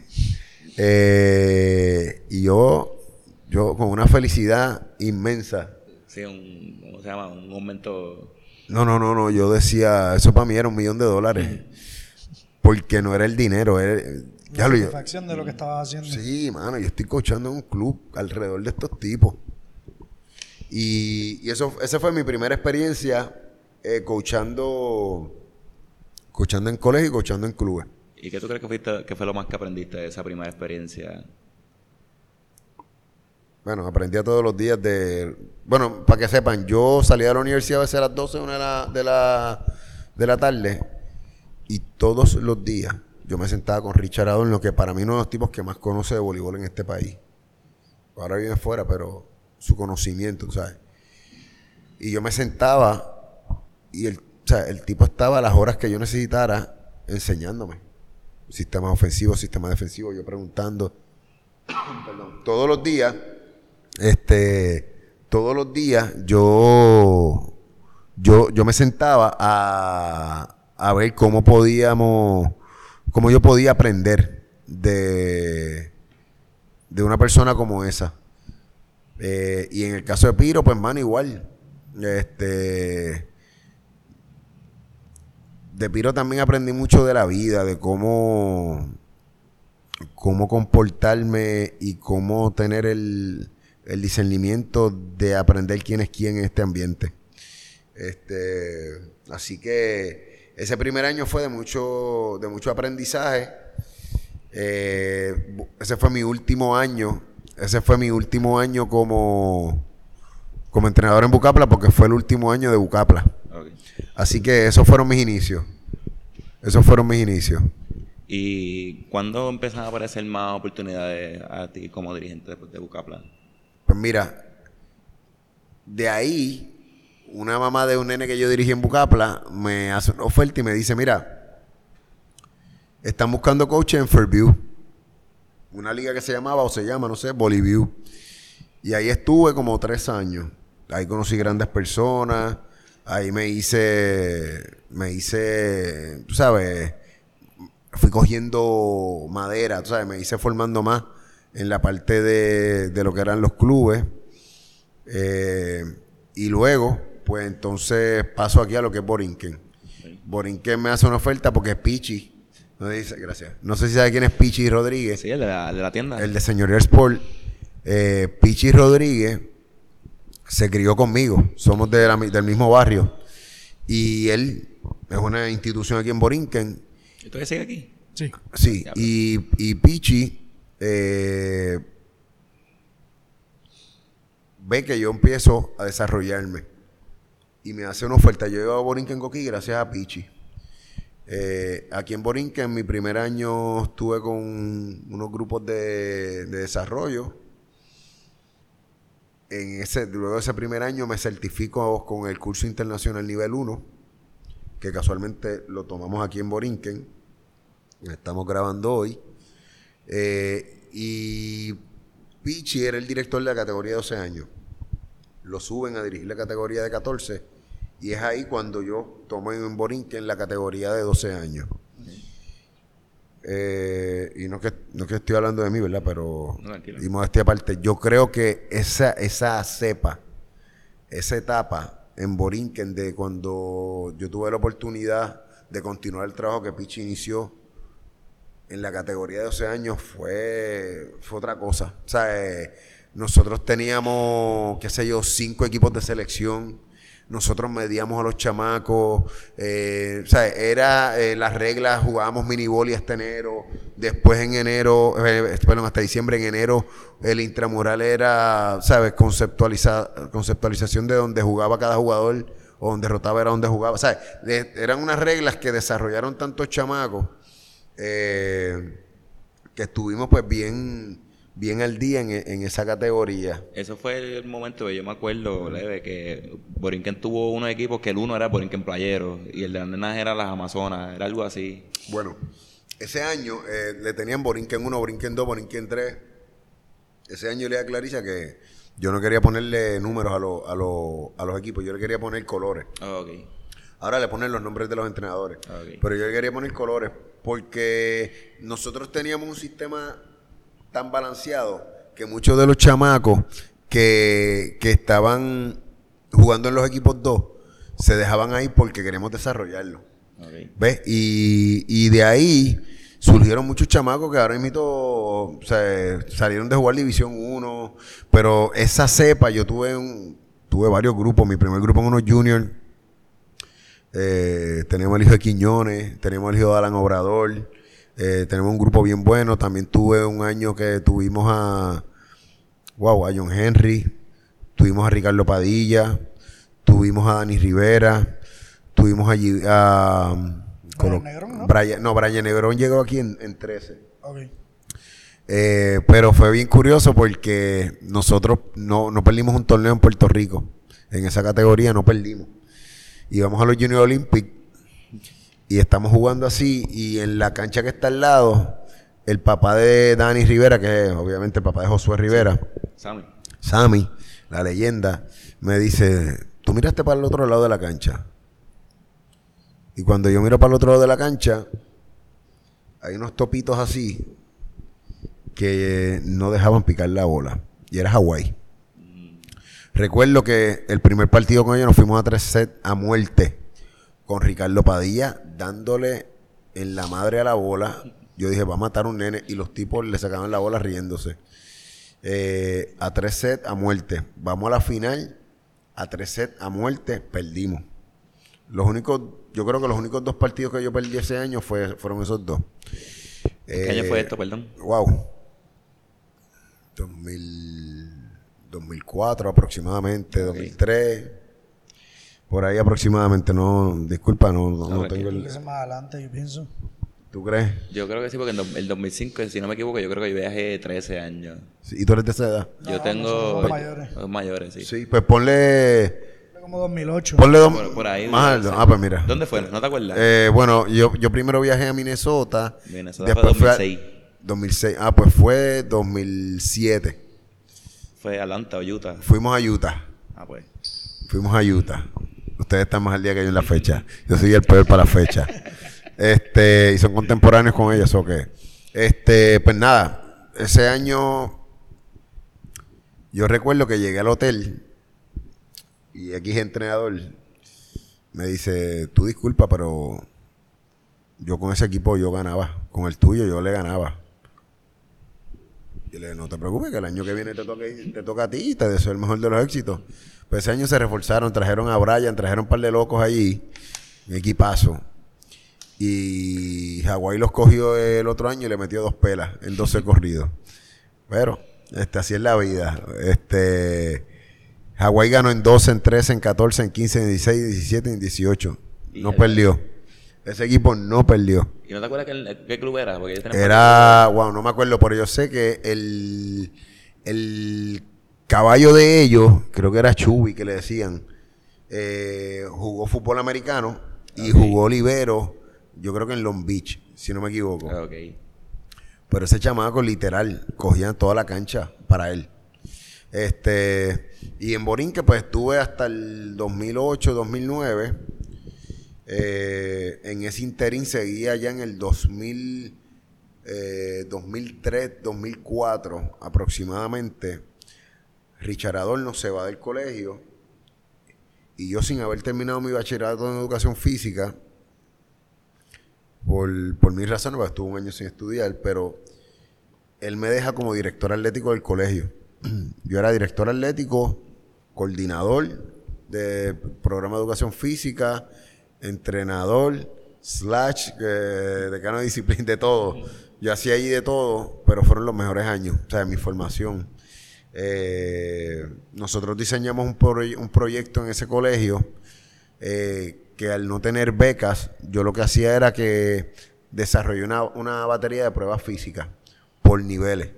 [SPEAKER 3] Eh, y yo, yo con una felicidad inmensa.
[SPEAKER 1] Sí, un, ¿cómo se llama? Un momento...
[SPEAKER 3] No, no, no, no, yo decía, eso para mí era un millón de dólares. Porque no era el dinero, era,
[SPEAKER 2] la satisfacción de lo que estabas haciendo.
[SPEAKER 3] Sí, mano, yo estoy coachando en un club alrededor de estos tipos. Y, eso, esa fue mi primera experiencia eh, coachando, coachando en colegio y coachando en clubes.
[SPEAKER 1] ¿Y qué tú crees que, fuiste, que fue lo más que aprendiste de esa primera experiencia?
[SPEAKER 3] Bueno, aprendía todos los días de... Bueno, para que sepan, yo salía de la universidad a veces a las 12 una de la, de la, de la tarde y todos los días yo me sentaba con Richard en lo que para mí uno de los tipos que más conoce de voleibol en este país. Ahora vive fuera, pero su conocimiento, ¿sabes? Y yo me sentaba y el, o sea, el tipo estaba a las horas que yo necesitara enseñándome. Sistemas ofensivos, sistemas defensivos, yo preguntando. Perdón, todos los días, este, todos los días yo, yo, yo me sentaba a, a ver cómo podíamos cómo yo podía aprender de, de una persona como esa. Eh, y en el caso de Piro, pues, mano, igual. Este. De Piro también aprendí mucho de la vida, de cómo. cómo comportarme y cómo tener el, el discernimiento de aprender quién es quién en este ambiente. Este. Así que ese primer año fue de mucho, de mucho aprendizaje. Eh, ese fue mi último año. Ese fue mi último año como, como entrenador en Bucapla porque fue el último año de Bucapla. Así que esos fueron mis inicios. Esos fueron mis inicios.
[SPEAKER 1] ¿Y cuándo empezaron a aparecer más oportunidades a ti como dirigente de Bucapla?
[SPEAKER 3] Pues mira, de ahí una mamá de un nene que yo dirigí en Bucapla me hace una oferta y me dice, mira, están buscando coach en Fairview. Una liga que se llamaba o se llama, no sé, Boliview. Y ahí estuve como tres años. Ahí conocí grandes personas. Ahí me hice, me hice, tú sabes, fui cogiendo madera, tú sabes, me hice formando más en la parte de, de lo que eran los clubes. Eh, y luego, pues entonces paso aquí a lo que es Borinquen. Borinquen me hace una oferta porque es Pichi. No dice, gracias. No sé si sabe quién es Pichi Rodríguez.
[SPEAKER 1] Sí, el de la, tienda.
[SPEAKER 3] El de Señor Sport. Eh, Pichi Rodríguez se crió conmigo. Somos del mismo barrio. Y él es una institución aquí en Borinquen.
[SPEAKER 1] ¿Y todavía sigue aquí?
[SPEAKER 2] Sí.
[SPEAKER 3] Sí. Y, y Pichi eh, ve que yo empiezo a desarrollarme y me hace una oferta. Yo iba a Borinquen Coquí gracias a Pichi. Eh, aquí en Borinquen, mi primer año estuve con unos grupos de, desarrollo. En ese, luego de ese primer año me certifico con el curso internacional nivel 1, que casualmente lo tomamos aquí en Borinquen. Estamos grabando hoy. Eh, y Pichi era el director de la categoría de 12 años. Lo suben a dirigir la categoría de 14 y es ahí cuando yo tomo en Borinque en la categoría de 12 años. Eh, y no que, no que estoy hablando de mí, ¿verdad? Pero, y modestia aparte, yo creo que esa, esa cepa, esa etapa en Borinquen de cuando yo tuve la oportunidad de continuar el trabajo que Pichi inició en la categoría de 12 años fue, fue otra cosa. O sea, eh, nosotros teníamos, qué sé yo, cinco equipos de selección nosotros medíamos a los chamacos, eh, o sea, era eh, las reglas, jugábamos miniboli hasta enero, después en enero, eh, perdón, hasta diciembre, en enero, el intramural era, ¿sabes? conceptualización de donde jugaba cada jugador o donde rotaba era donde jugaba, o sea, eran unas reglas que desarrollaron tantos chamacos que estuvimos pues bien bien al día en, esa categoría.
[SPEAKER 1] Eso fue el momento que yo me acuerdo, Leve, que Borinquen tuvo unos equipos que el uno era Borinquen Playero y el de Andenas era las Amazonas, era algo así.
[SPEAKER 3] Bueno, ese año eh, le tenían Borinquen 1, Borinquen 2, Borinquen 3. Ese año le a Clarisa que yo no quería ponerle números a, a, los equipos, yo le quería poner colores.
[SPEAKER 1] Ah,
[SPEAKER 3] Ahora le ponen los nombres de los entrenadores. Ah, Pero yo le quería poner colores porque nosotros teníamos un sistema tan balanceado que muchos de los chamacos que, estaban jugando en los equipos 2 se dejaban ahí porque queremos desarrollarlo. ¿Ves? Y, de ahí surgieron muchos chamacos que ahora mismo salieron de jugar División 1, pero esa cepa, yo tuve un, tuve varios grupos, mi primer grupo en unos juniors, eh, tenemos el hijo de Quiñones, tenemos el hijo de Alan Obrador, eh, tenemos un grupo bien bueno. También tuve un año que tuvimos a, wow, a John Henry, tuvimos a Ricardo Padilla, tuvimos a Dani Rivera, tuvimos allí a...
[SPEAKER 2] Brian Negrón, ¿no?
[SPEAKER 3] Brian, no, Brian Negrón llegó aquí en, 13. Eh, pero fue bien curioso porque nosotros no, no perdimos un torneo en Puerto Rico. En esa categoría no perdimos. Íbamos a los Junior Olympics y estamos jugando así y en la cancha que está al lado, el papá de Dani Rivera, que es obviamente el papá de Josué Rivera,
[SPEAKER 1] Sammy.
[SPEAKER 3] Sammy, la leyenda, me dice, tú miraste para el otro lado de la cancha. Y cuando yo miro para el otro lado de la cancha, hay unos topitos así que no dejaban picar la bola. Y era Hawái. Recuerdo que el primer partido con ellos nos fuimos a tres sets a muerte con Ricardo Padilla dándole en la madre a la bola. Yo dije, va a matar un nene. Y los tipos le sacaban la bola riéndose. Eh, a tres sets a muerte. Vamos a la final. A tres sets a muerte, perdimos. Los únicos, yo creo que los únicos dos partidos que yo perdí ese año fue, fueron esos dos.
[SPEAKER 1] ¿Qué año fue esto, perdón?
[SPEAKER 3] Wow. 2004 aproximadamente, 2003. Por ahí aproximadamente, no, disculpa, no, no, tengo el...
[SPEAKER 2] más adelante, yo pienso.
[SPEAKER 3] ¿Tú crees?
[SPEAKER 1] Yo creo que sí, porque en el 2005, si no me equivoco, yo creo que yo viajé 13 años.
[SPEAKER 3] ¿Y tú eres de esa edad?
[SPEAKER 1] yo tengo... mayores. mayores, sí.
[SPEAKER 3] Sí, pues ponle...
[SPEAKER 2] Como 2008.
[SPEAKER 3] Ponle dos...
[SPEAKER 1] Por, ahí.
[SPEAKER 3] Más alto. Ah, pues mira.
[SPEAKER 1] ¿Dónde fue? ¿No te acuerdas?
[SPEAKER 3] Eh, bueno, yo, yo primero viajé a Minnesota.
[SPEAKER 1] Minnesota después fue 2006.
[SPEAKER 3] 2006. Ah, pues fue 2007.
[SPEAKER 1] Fue Atlanta o Utah.
[SPEAKER 3] Fuimos a Utah.
[SPEAKER 1] Ah, pues.
[SPEAKER 3] Fuimos a Utah. Ustedes están más al día que yo en la fecha. Yo soy el peor para la fecha. Este, y son contemporáneos con ellos, ¿o qué? Este, pues nada, ese año yo recuerdo que llegué al hotel y X entrenador me dice, tú disculpa, pero yo con ese equipo yo ganaba, con el tuyo yo le ganaba. Y le dije, no te preocupes, que el año que viene te toca, te toca a ti y te deseo el mejor de los éxitos. Pues ese año se reforzaron, trajeron a Brian, trajeron un par de locos allí, un equipazo. Y Hawái los cogió el otro año y le metió dos pelas en 12 corridos. Pero, este, así es la vida. Este, Hawái ganó en 12, en 13, en 14, en 15, en 16, en 17, en 18. No perdió. Ese equipo no perdió.
[SPEAKER 1] ¿Y no te acuerdas qué, club era?
[SPEAKER 3] era, wow, no me acuerdo, pero yo sé que el, el caballo de ellos, creo que era Chubi que le decían, eh, jugó fútbol americano y jugó libero, yo creo que en Long Beach, si no me equivoco.
[SPEAKER 1] Ah,
[SPEAKER 3] Pero ese chamaco literal cogían toda la cancha para él. Este, y en Borinque pues estuve hasta el 2008, 2009. Eh, en ese interín seguía ya en el 2000, 2003, 2004 aproximadamente Richard Adorno se va del colegio y yo sin haber terminado mi bachillerato en educación física, por, por mis razones, porque estuve un año sin estudiar, pero él me deja como director atlético del colegio. Yo era director atlético, coordinador de programa de educación física, entrenador, slash, eh, decano de disciplina, de todo. Yo hacía allí de todo, pero fueron los mejores años, o sea, de mi formación. Eh, nosotros diseñamos un, un, proyecto en ese colegio eh, que al no tener becas, yo lo que hacía era que desarrollé una, batería de pruebas físicas por niveles.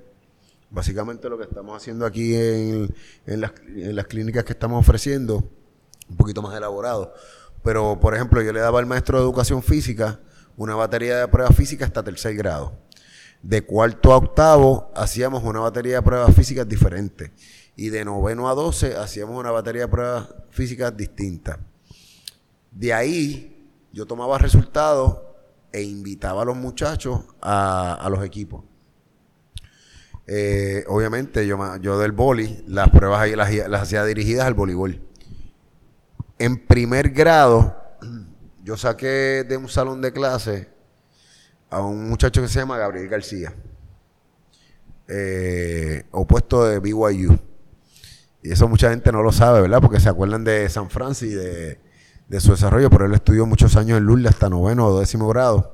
[SPEAKER 3] Básicamente lo que estamos haciendo aquí en, las, en las clínicas que estamos ofreciendo, un poquito más elaborado. Pero, por ejemplo, yo le daba al maestro de educación física una batería de pruebas físicas hasta tercer grado. De cuarto a octavo hacíamos una batería de pruebas físicas diferentes. Y de noveno a doce hacíamos una batería de pruebas físicas distintas. De ahí yo tomaba resultados e invitaba a los muchachos a, los equipos. Eh, obviamente yo, yo del boli, las pruebas ahí las, las hacía dirigidas al voleibol. En primer grado, yo saqué de un salón de clase a un muchacho que se llama Gabriel García, eh, opuesto de BYU. Y eso mucha gente no lo sabe, ¿verdad? Porque se acuerdan de San Francisco y de, su desarrollo, pero él estudió muchos años en Lourdes hasta noveno o décimo grado.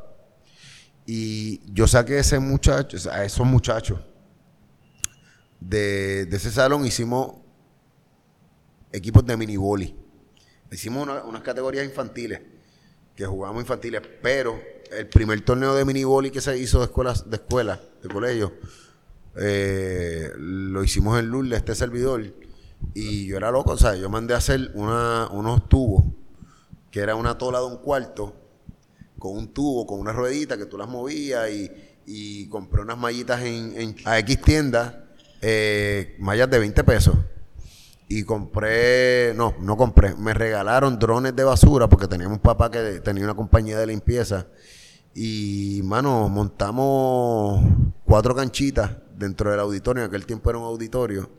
[SPEAKER 3] Y yo saqué ese muchacho, a esos muchachos de, ese salón, hicimos equipos de mini -boli. Hicimos unas categorías infantiles, que jugamos infantiles, pero el primer torneo de mini -boli que se hizo de escuelas, de escuela, de colegio, eh, lo hicimos en Lourdes, este servidor, y yo era loco, o sea, yo mandé a hacer unos tubos, que era una tola de un cuarto, con un tubo, con una ruedita que tú las movías y, compré unas mallitas en, a X tiendas, eh, mallas de 20 pesos. Y compré, no, no compré, me regalaron drones de basura porque teníamos un papá que tenía una compañía de limpieza. Y, mano, montamos cuatro canchitas dentro del auditorio, en aquel tiempo era un auditorio.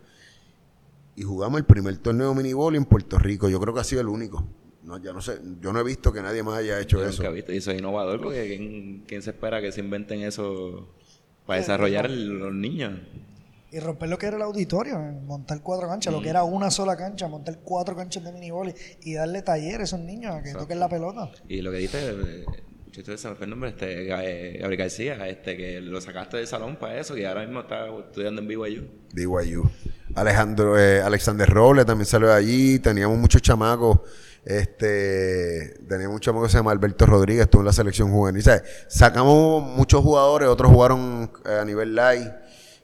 [SPEAKER 3] Y jugamos el primer torneo de minibol en Puerto Rico. Yo creo que ha sido el único. No, ya no sé, yo no he visto que nadie más haya hecho eso.
[SPEAKER 1] Nunca visto, y eso es innovador porque ¿quién, se espera que se inventen eso para desarrollar los niños?
[SPEAKER 2] Y romper lo que era el auditorio, montar cuatro canchas, lo que era una sola cancha, montar cuatro canchas de miniboli y darle taller a esos niños a que toquen la pelota.
[SPEAKER 1] Y lo que dice, eh, se me fue el nombre, este, Gabriel García, este, que lo sacaste del salón para eso y ahora mismo está estudiando en BYU.
[SPEAKER 3] BYU. Alejandro, eh, Alexander Robles también salió de allí, teníamos muchos chamacos este, teníamos un chamo que se llama Alberto Rodríguez, estuvo en la selección juvenil. Sacamos muchos jugadores, otros jugaron eh, a nivel light.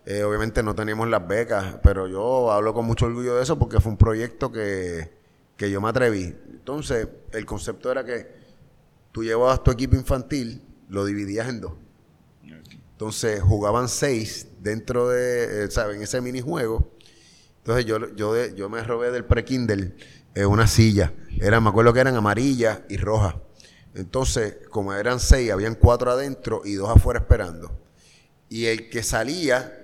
[SPEAKER 3] Eh, obviamente no teníamos las becas, pero yo hablo con mucho orgullo de eso porque fue un proyecto que, que yo me atreví. Entonces, el concepto era que tú llevabas tu equipo infantil, lo dividías en dos. Entonces, jugaban seis dentro de, eh, ¿sabes? En ese minijuego. Entonces, yo, yo, yo me robé del pre-Kindle una silla. Era, me acuerdo que eran amarillas y rojas. Entonces, como eran seis, habían cuatro adentro y dos afuera esperando. Y el que salía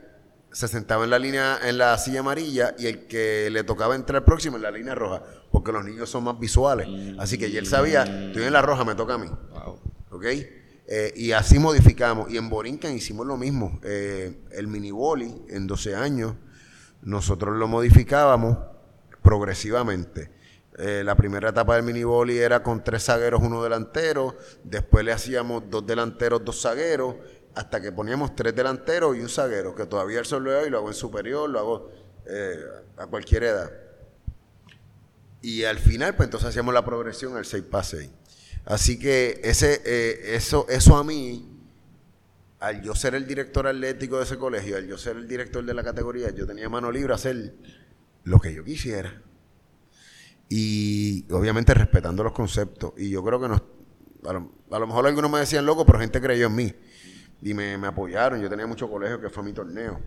[SPEAKER 3] se sentaba en la línea, en la silla amarilla, y el que le tocaba entrar próximo en la línea roja, porque los niños son más visuales. Así que él sabía, estoy en la roja, me toca a mí. ¿Ok? Eh, y así modificamos. Y en Borinquen hicimos lo mismo. Eh, el mini boli en 12 años, nosotros lo modificábamos progresivamente. Eh, la primera etapa del mini boli era con tres zagueros, uno delantero. Después le hacíamos dos delanteros, dos zagueros. Hasta que poníamos tres delanteros y un zaguero, que todavía el sol lo y lo hago en superior, lo hago eh, a cualquier edad. Y al final, pues entonces hacíamos la progresión al 6 para 6. Así que ese, eh, eso, eso a mí, al yo ser el director atlético de ese colegio, al yo ser el director de la categoría, yo tenía mano libre a hacer lo que yo quisiera y obviamente respetando los conceptos. Y yo creo que nos, a lo, mejor algunos me decían loco, pero gente creyó en mí y me, apoyaron. Yo tenía mucho colegio que fue mi torneo.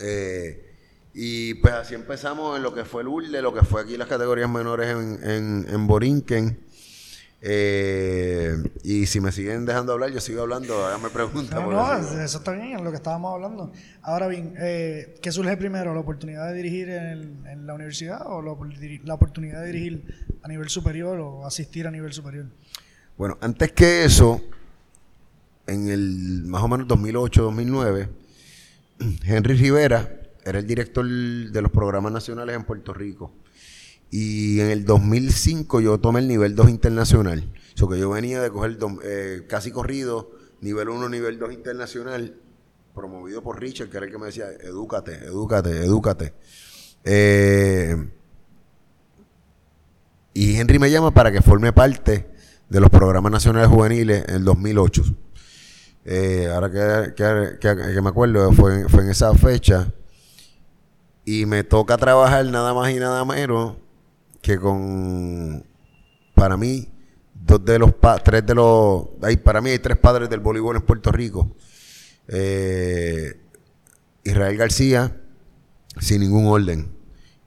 [SPEAKER 3] Eh, y pues así empezamos en lo que fue el URLE, lo que fue aquí las categorías menores en, en, en Borinquen. Eh, y si me siguen dejando hablar, yo sigo hablando, me preguntan.
[SPEAKER 2] No, no, eso está bien, es lo que estábamos hablando. Ahora bien, eh, ¿qué surge primero? ¿La oportunidad de dirigir en, la universidad o la, oportunidad de dirigir a nivel superior o asistir a nivel superior?
[SPEAKER 3] Bueno, antes que eso, en el más o menos 2008-2009, Henry Rivera era el director de los programas nacionales en Puerto Rico. Y en el 2005 yo tomé el nivel 2 internacional. Eso que yo venía de coger eh, casi corrido, nivel 1, nivel 2 internacional, promovido por Richard, que era el que me decía, edúcate, edúcate, edúcate. Eh, y Henry me llama para que forme parte de los programas nacionales juveniles en el 2008. Eh, ahora que, me acuerdo, fue, fue en esa fecha. Y me toca trabajar nada más y nada menos que con, para mí, dos de los, tres de los, hay, para mí hay tres padres del voleibol en Puerto Rico. Eh, Israel García, sin ningún orden.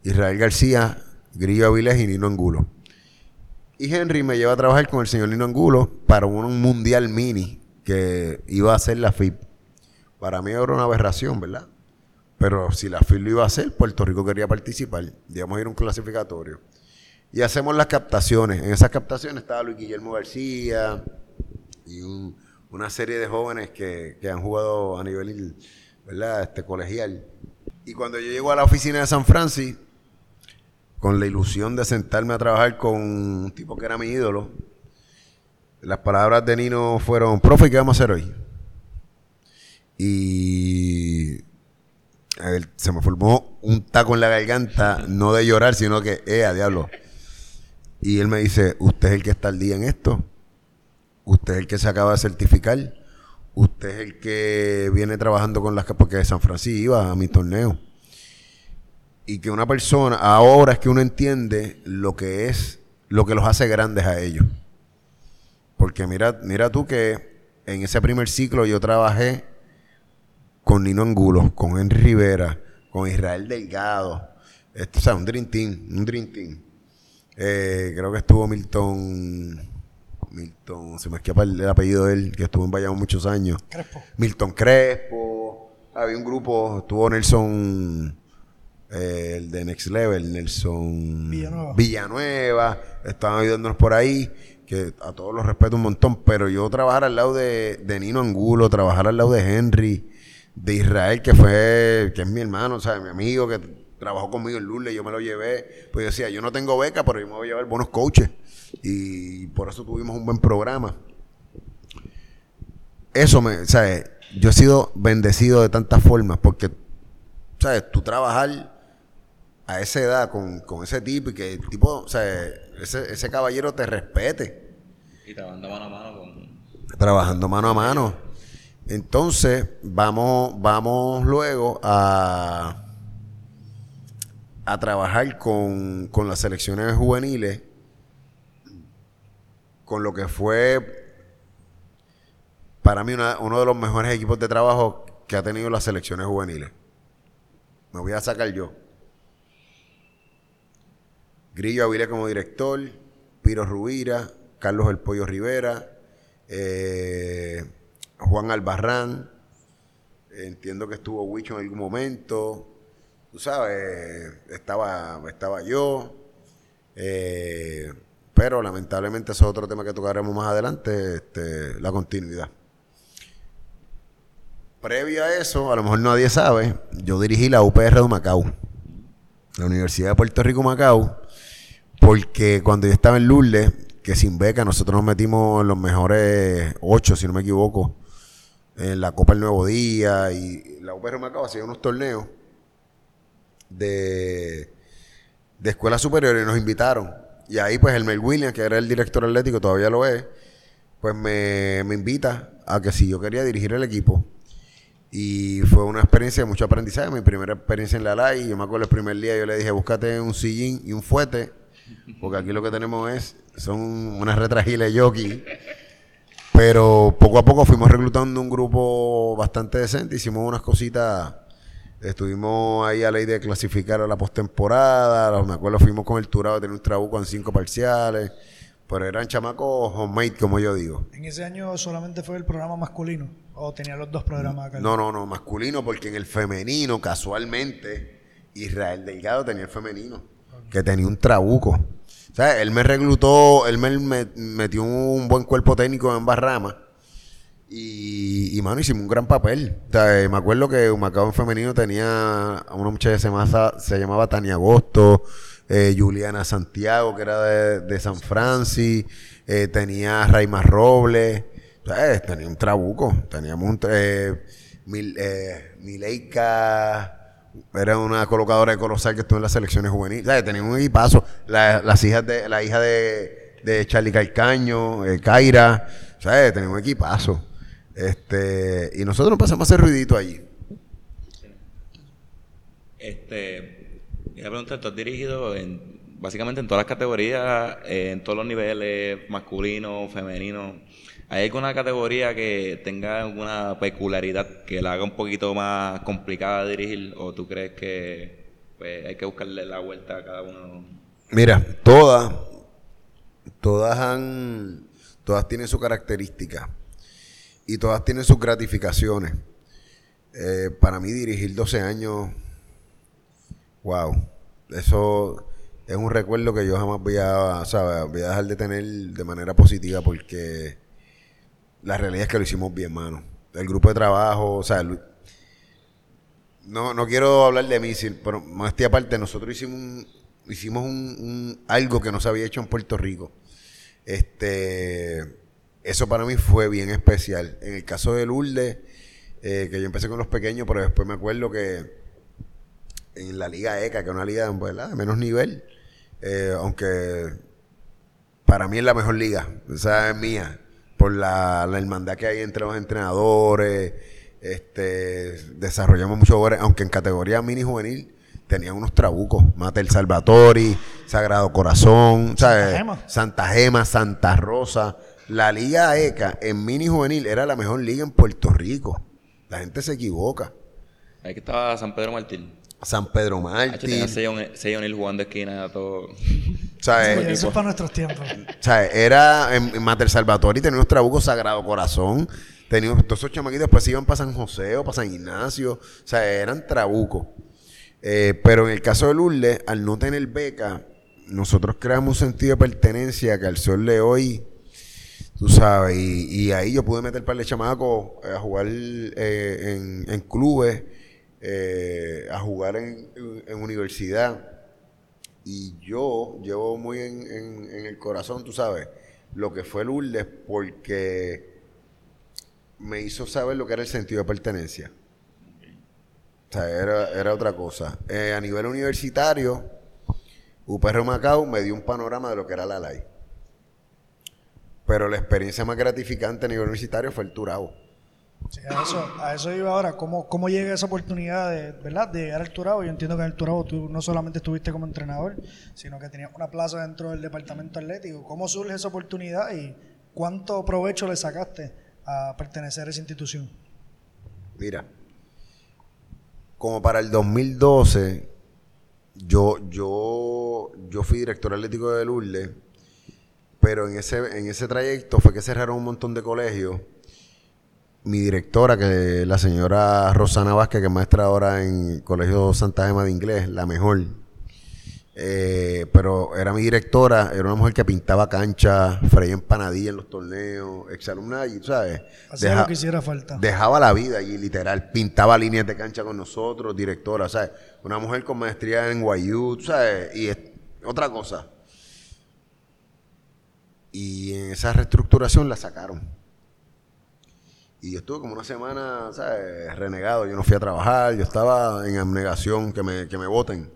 [SPEAKER 3] Israel García, Grillo Avilés y Nino Angulo. Y Henry me lleva a trabajar con el señor Nino Angulo para un mundial mini que iba a hacer la FIP. Para mí era una aberración, ¿verdad? Pero si la FIP lo iba a hacer, Puerto Rico quería participar. A ir a un clasificatorio. Y hacemos las captaciones. En esas captaciones estaba Luis Guillermo García y una serie de jóvenes que, han jugado a nivel ¿verdad? Este, colegial. Y cuando yo llego a la oficina de San Francisco, con la ilusión de sentarme a trabajar con un tipo que era mi ídolo. Las palabras de Nino fueron, profe, ¿qué vamos a hacer hoy? Y se me formó un taco en la garganta, no de llorar, sino que, eh, a diablo. Y él me dice, usted es el que está al día en esto. Usted es el que se acaba de certificar. Usted es el que viene trabajando con las... Porque de San Francisco iba a mi torneo y que una persona, ahora es que uno entiende lo que es, lo que los hace grandes a ellos. Porque mira, mira tú que en ese primer ciclo yo trabajé con Nino Angulo, con Henry Rivera, con Israel Delgado, esto, o sea, un Dream Team, un Dream Team. Eh, creo que estuvo Milton, Milton, se me escapa el, apellido de él, que estuvo en Bayamón muchos años. Crespo. Milton Crespo, había un grupo, estuvo Nelson el de Next Level, Nelson Villanueva, Villanueva estaban ayudándonos por ahí, que a todos los respeto un montón, pero yo trabajar al lado de, Nino Angulo, trabajar al lado de Henry, de Israel, que fue, que es mi hermano, o mi amigo que trabajó conmigo en Lule, yo me lo llevé, pues yo decía, yo no tengo beca, pero yo me voy a llevar buenos coaches, y por eso tuvimos un buen programa. Eso me, sea, yo he sido bendecido de tantas formas, porque, ¿sabes? Tú trabajar a esa edad con, ese tipo y que el tipo, o sea, ese, ese caballero te respete.
[SPEAKER 1] Y trabajando mano a mano con...
[SPEAKER 3] Trabajando mano a mano. Entonces, vamos, vamos luego a, a trabajar con, con las selecciones juveniles, con lo que fue para mí uno de los mejores equipos de trabajo que ha tenido las selecciones juveniles. Me voy a sacar yo. Grillo Avilés como director, Piro Rubira, Carlos El Pollo Rivera, eh, Juan Albarrán, entiendo que estuvo Wicho en algún momento, tú sabes, estaba, estaba yo, eh, pero lamentablemente eso es otro tema que tocaremos más adelante, este, la continuidad. Previo a eso, a lo mejor nadie sabe, yo dirigí la UPR de Macao, la Universidad de Puerto Rico Macao, porque cuando yo estaba en Lourdes, que sin beca nosotros nos metimos los mejores ocho, si no me equivoco, en la Copa El Nuevo Día y la UPR Macao hacía unos torneos de, de escuela superior y nos invitaron. Y ahí pues el Mel Williams, que era el director atlético, todavía lo es, pues me, me invita a que si yo quería dirigir el equipo. Y fue una experiencia de mucho aprendizaje, mi primera experiencia en la LAI. Yo me acuerdo el primer día, yo le dije, búscate un sillín y un fuete porque aquí lo que tenemos es, son unas retragiles jockey. Pero poco a poco fuimos reclutando un grupo bastante decente, hicimos unas cositas, estuvimos ahí a la idea de clasificar a la postemporada, me acuerdo fuimos con el Turado, tener un trabuco en cinco parciales, pero eran chamacos homemade, como yo digo.
[SPEAKER 2] ¿En ese año solamente fue el programa masculino o tenía los dos programas acá?
[SPEAKER 3] No, no, no, masculino, porque en el femenino, casualmente, Israel Delgado tenía el femenino que tenía un trabuco. O sea, él me reclutó, él me, metió un buen cuerpo técnico en ambas ramas. Y, y, mano, hicimos un gran papel. O sea, me acuerdo que Macao en femenino tenía a una muchacha que se llamaba, se llamaba Tania Agosto, eh, Juliana Santiago, que era de, San Francis, eh, tenía Raima Robles, o sea, tenía un trabuco. Teníamos un eh, Mil, eh, Mileika era una colocadora de Colosal que estuvo en las selecciones juveniles. ¿Sabes? Tenía un equipazo. La, las hijas de, la hija de, de Charlie Calcaño, eh, Kaira, ¿sabes? Tenía un equipazo. Este, y nosotros pasamos a hacer ruidito allí.
[SPEAKER 1] Este, voy a preguntar, ¿tú has dirigido en, básicamente en todas las categorías, eh, en todos los niveles, masculino, femenino? ¿Hay alguna categoría que tenga alguna peculiaridad que la haga un poquito más complicada dirigir? ¿O tú crees que pues, hay que buscarle la vuelta a cada uno?
[SPEAKER 3] Mira, todas, todas han, todas tienen su característica y todas tienen sus gratificaciones. Eh, para mí dirigir 12 años Wow, eso es un recuerdo que yo jamás voy a, voy a dejar de tener de manera positiva porque la realidad es que lo hicimos bien, mano. El grupo de trabajo, o sea, no, no quiero hablar de mí, pero más aparte, nosotros hicimos un, hicimos un, algo que no se había hecho en Puerto Rico. Este, eso para mí fue bien especial. En el caso de Lourdes, eh, que yo empecé con los pequeños, pero después me acuerdo que en la Liga ECA, que es una liga de menos nivel, eh, aunque para mí es la mejor liga, esa es mía, por la, hermandad que hay entre los entrenadores, este, desarrollamos muchos jugadores, aunque en categoría mini juvenil tenían unos trabucos, Matel Salvatori, Sagrado Corazón, Santa Gema. Santa Gema, Santa Rosa. La Liga ECA en mini juvenil era la mejor liga en Puerto Rico. La gente se equivoca.
[SPEAKER 1] Ahí que estaba San Pedro Martín.
[SPEAKER 3] San Pedro Martín.
[SPEAKER 1] Sello Neil jugando esquina, todo.
[SPEAKER 2] eso es para nuestros tiempos.
[SPEAKER 3] Era en, Mater Salvatori, tenía unos trabucos Sagrado Corazón. Teníamos todos esos chamaquitos, después iban para San José o para San Ignacio. O sea, eran trabucos. Eh, pero en el caso de Lourdes, al no tener beca, nosotros creamos un sentido de pertenencia que al sol de hoy, tú sabes, y, ahí yo pude meter para el chamaco a jugar eh, en, en clubes eh, a jugar en, universidad. Y yo llevo muy en, el corazón, tú sabes, lo que fue Lourdes porque me hizo saber lo que era el sentido de pertenencia. O sea, era, otra cosa. Eh, a nivel universitario, UPR Macao me dio un panorama de lo que era la ley. Pero la experiencia más gratificante a nivel universitario fue el Turabo
[SPEAKER 2] a, eso, a eso iba ahora. ¿Cómo, ¿Cómo llega esa oportunidad de, ¿verdad? de llegar al Turabo? Yo entiendo que en el Turabo tú no solamente estuviste como entrenador, sino que tenías una plaza dentro del departamento atlético. ¿Cómo surge esa oportunidad y cuánto provecho le sacaste a pertenecer a esa institución?
[SPEAKER 3] Mira, como para el 2012, yo, yo, yo fui director atlético de Lourdes, pero en ese, en ese trayecto fue que cerraron un montón de colegios mi directora, que la señora Rosana Vázquez, que es maestra ahora en Colegio Santa Gema de Inglés, la mejor. Eh, pero era mi directora, era una mujer que pintaba cancha, freía empanadilla en los torneos, exalumna y ¿sabes?
[SPEAKER 2] Hacía lo que hiciera falta.
[SPEAKER 3] Dejaba la vida allí, literal. Pintaba líneas de cancha con nosotros, directora, ¿sabes? Una mujer con maestría en Guayú, ¿sabes? Y otra cosa. Y en esa reestructuración la sacaron y yo estuve como una semana, ¿sabes? Renegado. Yo no fui a trabajar, yo estaba en abnegación, que me, que me voten.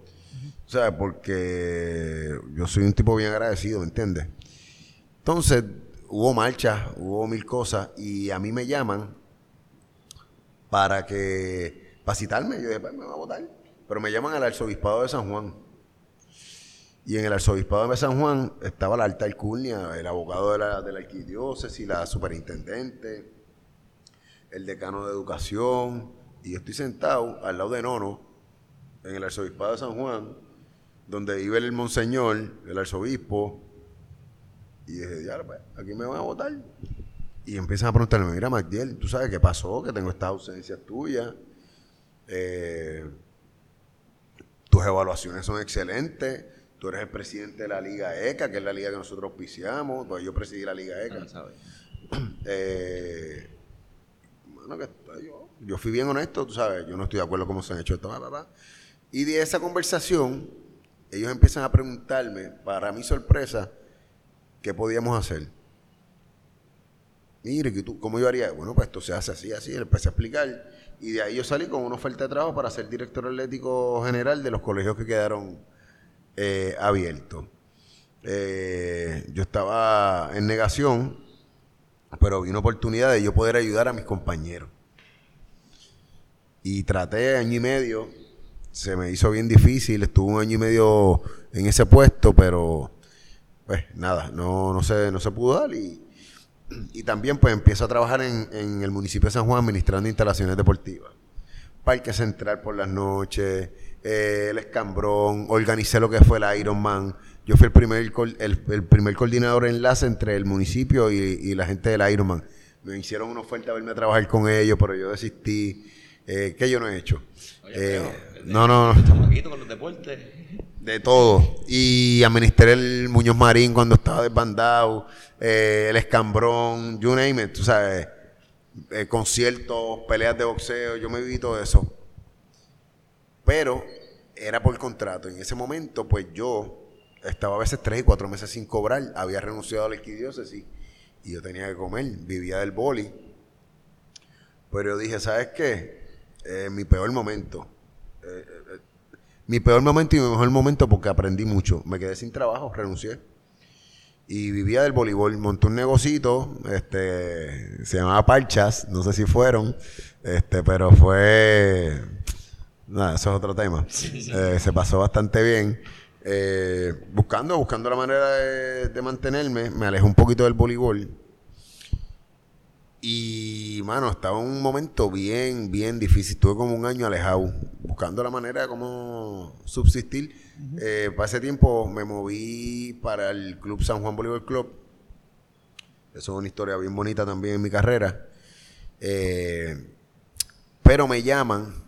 [SPEAKER 3] ¿Sabes? Porque yo soy un tipo bien agradecido, ¿me entiendes? Entonces, hubo marchas, hubo mil cosas, y a mí me llaman para que, para citarme. Yo dije, pues me voy a votar. Pero me llaman al arzobispado de San Juan. Y en el arzobispado de San Juan estaba la alta alcurnia, el abogado de la, de la arquidiócesis, la superintendente el decano de educación, y yo estoy sentado al lado de Nono, en el arzobispado de San Juan, donde vive el monseñor, el arzobispo, y dije, ya, pues, aquí me van a votar. Y empiezan a preguntarme, mira, Magdiel, ¿tú sabes qué pasó? Que tengo esta ausencia tuya. Eh, tus evaluaciones son excelentes. Tú eres el presidente de la Liga ECA, que es la liga que nosotros auspiciamos. Pues yo presidí la Liga ECA. eh, yo, fui bien honesto, tú sabes, yo no estoy de acuerdo cómo se han hecho esto, Y de esa conversación, ellos empiezan a preguntarme, para mi sorpresa, qué podíamos hacer. Mire, ¿tú, ¿cómo yo haría? Bueno, pues esto se hace así, así, le empecé a explicar. Y de ahí yo salí con una oferta de trabajo para ser director atlético general de los colegios que quedaron eh, abiertos. Eh, yo estaba en negación pero vi una oportunidad de yo poder ayudar a mis compañeros. Y traté año y medio, se me hizo bien difícil, estuve un año y medio en ese puesto, pero pues nada, no, no, se, no se pudo dar y, y también pues empiezo a trabajar en, en el municipio de San Juan administrando instalaciones deportivas. Parque Central por las noches, eh, el Escambrón, organicé lo que fue el Ironman. Yo fui el primer, el, el primer coordinador de enlace entre el municipio y, y la gente del Ironman. Me hicieron una oferta a verme a trabajar con ellos, pero yo desistí. Eh, ¿Qué yo no he hecho?
[SPEAKER 1] Oye,
[SPEAKER 3] Eh,
[SPEAKER 1] pero,
[SPEAKER 3] no, no, no.
[SPEAKER 1] Con los deportes.
[SPEAKER 3] De todo. Y administré el Muñoz Marín cuando estaba desbandado, eh, el Escambrón, you name it, tú sabes, eh, conciertos, peleas de boxeo, yo me viví todo eso. Pero era por contrato. En ese momento, pues yo estaba a veces tres y cuatro meses sin cobrar, había renunciado a la arquidiócesis y yo tenía que comer, vivía del boli. Pero yo dije, ¿sabes qué? Eh, mi peor momento. Eh, eh, mi peor momento y mi mejor momento porque aprendí mucho. Me quedé sin trabajo, renuncié. Y vivía del voleibol. Monté un negocito, este, se llamaba Parchas, no sé si fueron, este, pero fue... Nada, eso es otro tema. Eh, se pasó bastante bien. Eh, buscando, buscando la manera de, de mantenerme, me alejé un poquito del voleibol. Y, mano, estaba en un momento bien, bien difícil. Estuve como un año alejado, buscando la manera de cómo subsistir. Eh, para ese tiempo me moví para el Club San Juan Bolívar Club. Eso es una historia bien bonita también en mi carrera. Eh, pero me llaman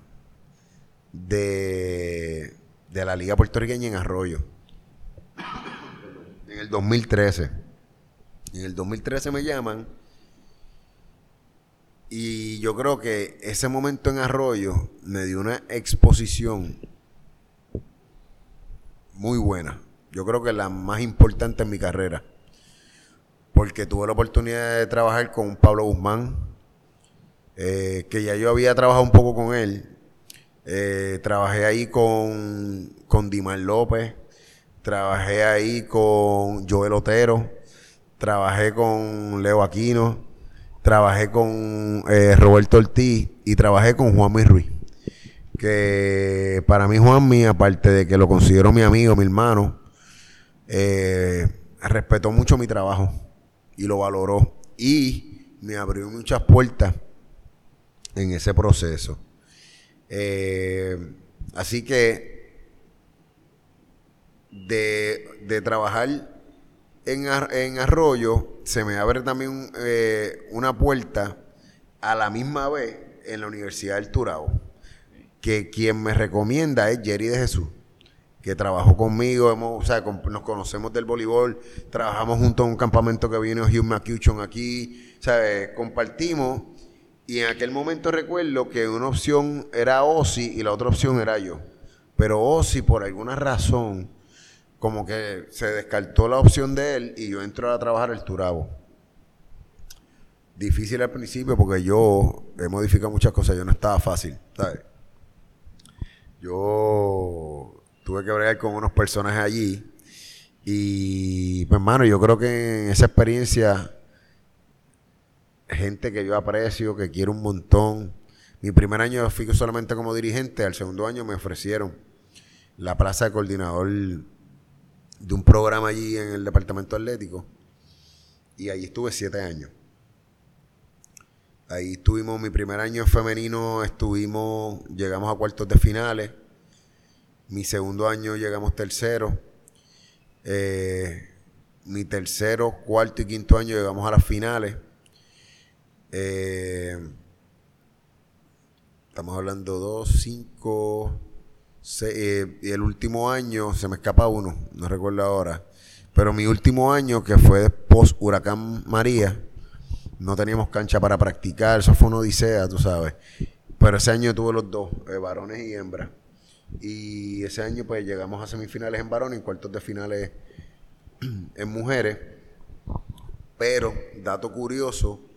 [SPEAKER 3] de, de la Liga Puertorriqueña en Arroyo. En el 2013. En el 2013 me llaman. Y yo creo que ese momento en Arroyo me dio una exposición muy buena. Yo creo que la más importante en mi carrera. Porque tuve la oportunidad de trabajar con Pablo Guzmán, eh, que ya yo había trabajado un poco con él. Eh, trabajé ahí con, con Dimar López, trabajé ahí con Joel Otero, trabajé con Leo Aquino, trabajé con eh, Roberto Ortiz y trabajé con Juanmi Ruiz. Que para mí Juanmi, aparte de que lo considero mi amigo, mi hermano, eh, respetó mucho mi trabajo y lo valoró. Y me abrió muchas puertas en ese proceso. Eh, así que de, de trabajar en, en Arroyo, se me abre también eh, una puerta a la misma vez en la Universidad del Turabo. Que quien me recomienda es Jerry de Jesús, que trabajó conmigo, hemos, o sea, nos conocemos del voleibol, trabajamos juntos en un campamento que vino Hugh McCutcheon aquí, ¿sabes? compartimos. Y en aquel momento recuerdo que una opción era Ozzy y la otra opción era yo. Pero Ozzy, por alguna razón, como que se descartó la opción de él y yo entro a trabajar el Turabo. Difícil al principio porque yo he modificado muchas cosas, yo no estaba fácil. Yo tuve que bregar con unos personajes allí y, pues, hermano, yo creo que en esa experiencia, gente que yo aprecio, que quiero un montón. Mi primer año fui solamente como dirigente, al segundo año me ofrecieron la plaza de coordinador de un programa allí en el departamento atlético y allí estuve siete años. Ahí estuvimos, mi primer año en femenino estuvimos, llegamos a cuartos de finales. Mi segundo año llegamos tercero. Eh, mi tercero, cuarto y quinto año llegamos a las finales. Eh, estamos hablando dos, cinco, seis, eh, y el último año, se me escapa uno, no recuerdo ahora. Pero mi último año, que fue post Huracán María, no teníamos cancha para practicar, eso fue una odisea, tú sabes. Pero ese año tuve los dos, eh, varones y hembras. Y ese año pues llegamos a semifinales en varones y cuartos de finales en mujeres. Pero, dato curioso,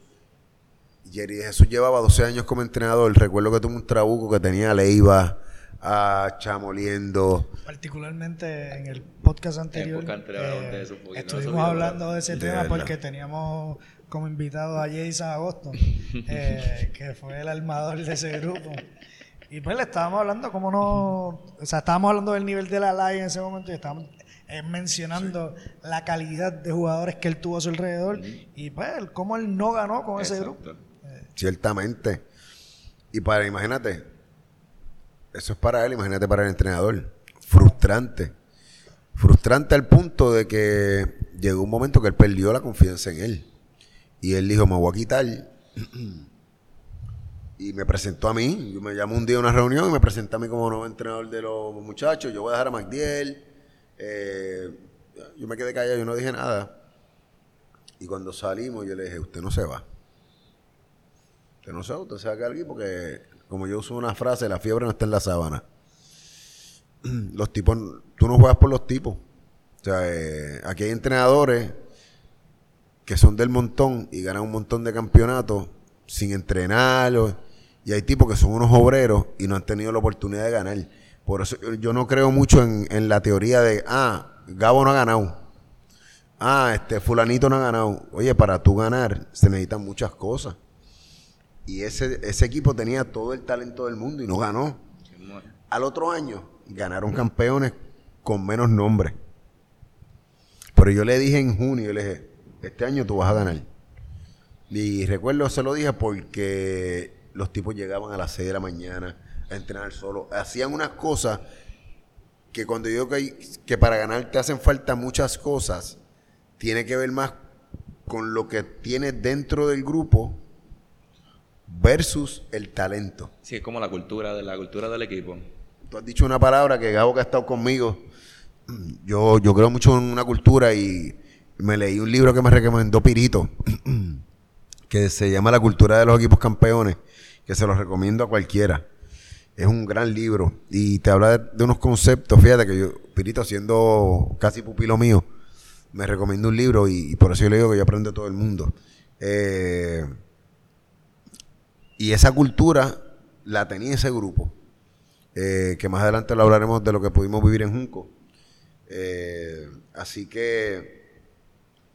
[SPEAKER 3] Jerry de Jesús llevaba 12 años como entrenador. Recuerdo que tuvo un trabuco que tenía a Leiva, a Chamoliendo.
[SPEAKER 2] Particularmente en el podcast anterior,
[SPEAKER 1] podcast anterior hablamos
[SPEAKER 2] eh,
[SPEAKER 1] eso, no
[SPEAKER 2] estuvimos hablando de ese
[SPEAKER 3] De
[SPEAKER 2] tema
[SPEAKER 3] verdad.
[SPEAKER 2] porque teníamos como invitado a Jason Agosto, eh, que fue el armador de ese grupo. Y pues le estábamos hablando como no, o sea, estábamos hablando del nivel de la LAI en ese momento y estábamos eh, mencionando la calidad de jugadores que él tuvo a su alrededor y pues cómo él no ganó con ese grupo.
[SPEAKER 3] Ciertamente. Y para, imagínate, eso es para él, imagínate para el entrenador. Frustrante. Frustrante al punto de que llegó un momento que él perdió la confianza en él. Y él dijo, me voy a quitar. y me presentó a mí. Yo me llamó un día a una reunión y me presentó a mí como nuevo entrenador de los muchachos. Yo voy a dejar a MacDiel. Eh, yo me quedé callado, yo no dije nada. Y cuando salimos, yo le dije, usted no se va. Usted no va, usted se va a porque, como yo uso una frase, la fiebre no está en la sábana. Los tipos, tú no juegas por los tipos. O sea, eh, aquí hay entrenadores que son del montón y ganan un montón de campeonatos sin entrenarlos. Y hay tipos que son unos obreros y no han tenido la oportunidad de ganar. Por eso yo no creo mucho en, la teoría de, ah, Gabo no ha ganado. Ah, este fulanito no ha ganado. Oye, para tú ganar se necesitan muchas cosas. Y ese, ese equipo tenía todo el talento del mundo y no ganó. Al otro año ganaron campeones con menos nombres. Pero yo le dije en junio, le dije, este año tú vas a ganar. Y recuerdo, se lo dije porque los tipos llegaban a las 6 de la mañana a entrenar solo. Hacían unas cosas que cuando yo que, que para ganar te hacen falta muchas cosas, tiene que ver más con lo que tienes dentro del grupo versus el talento.
[SPEAKER 1] Sí, es como la cultura de la cultura del equipo.
[SPEAKER 3] Tú has dicho una palabra que Gabo que ha estado conmigo. Yo, yo creo mucho en una cultura y me leí un libro que me recomendó Pirito, que se llama La cultura de los equipos campeones, que se lo recomiendo a cualquiera. Es un gran libro y te habla de, unos conceptos. Fíjate que yo, Pirito, siendo casi pupilo mío, me recomiendo un libro y, por eso yo le digo que yo aprendo todo el mundo. Eh, y esa cultura la tenía ese grupo, eh, que más adelante lo hablaremos de lo que pudimos vivir en Junco. Eh, así que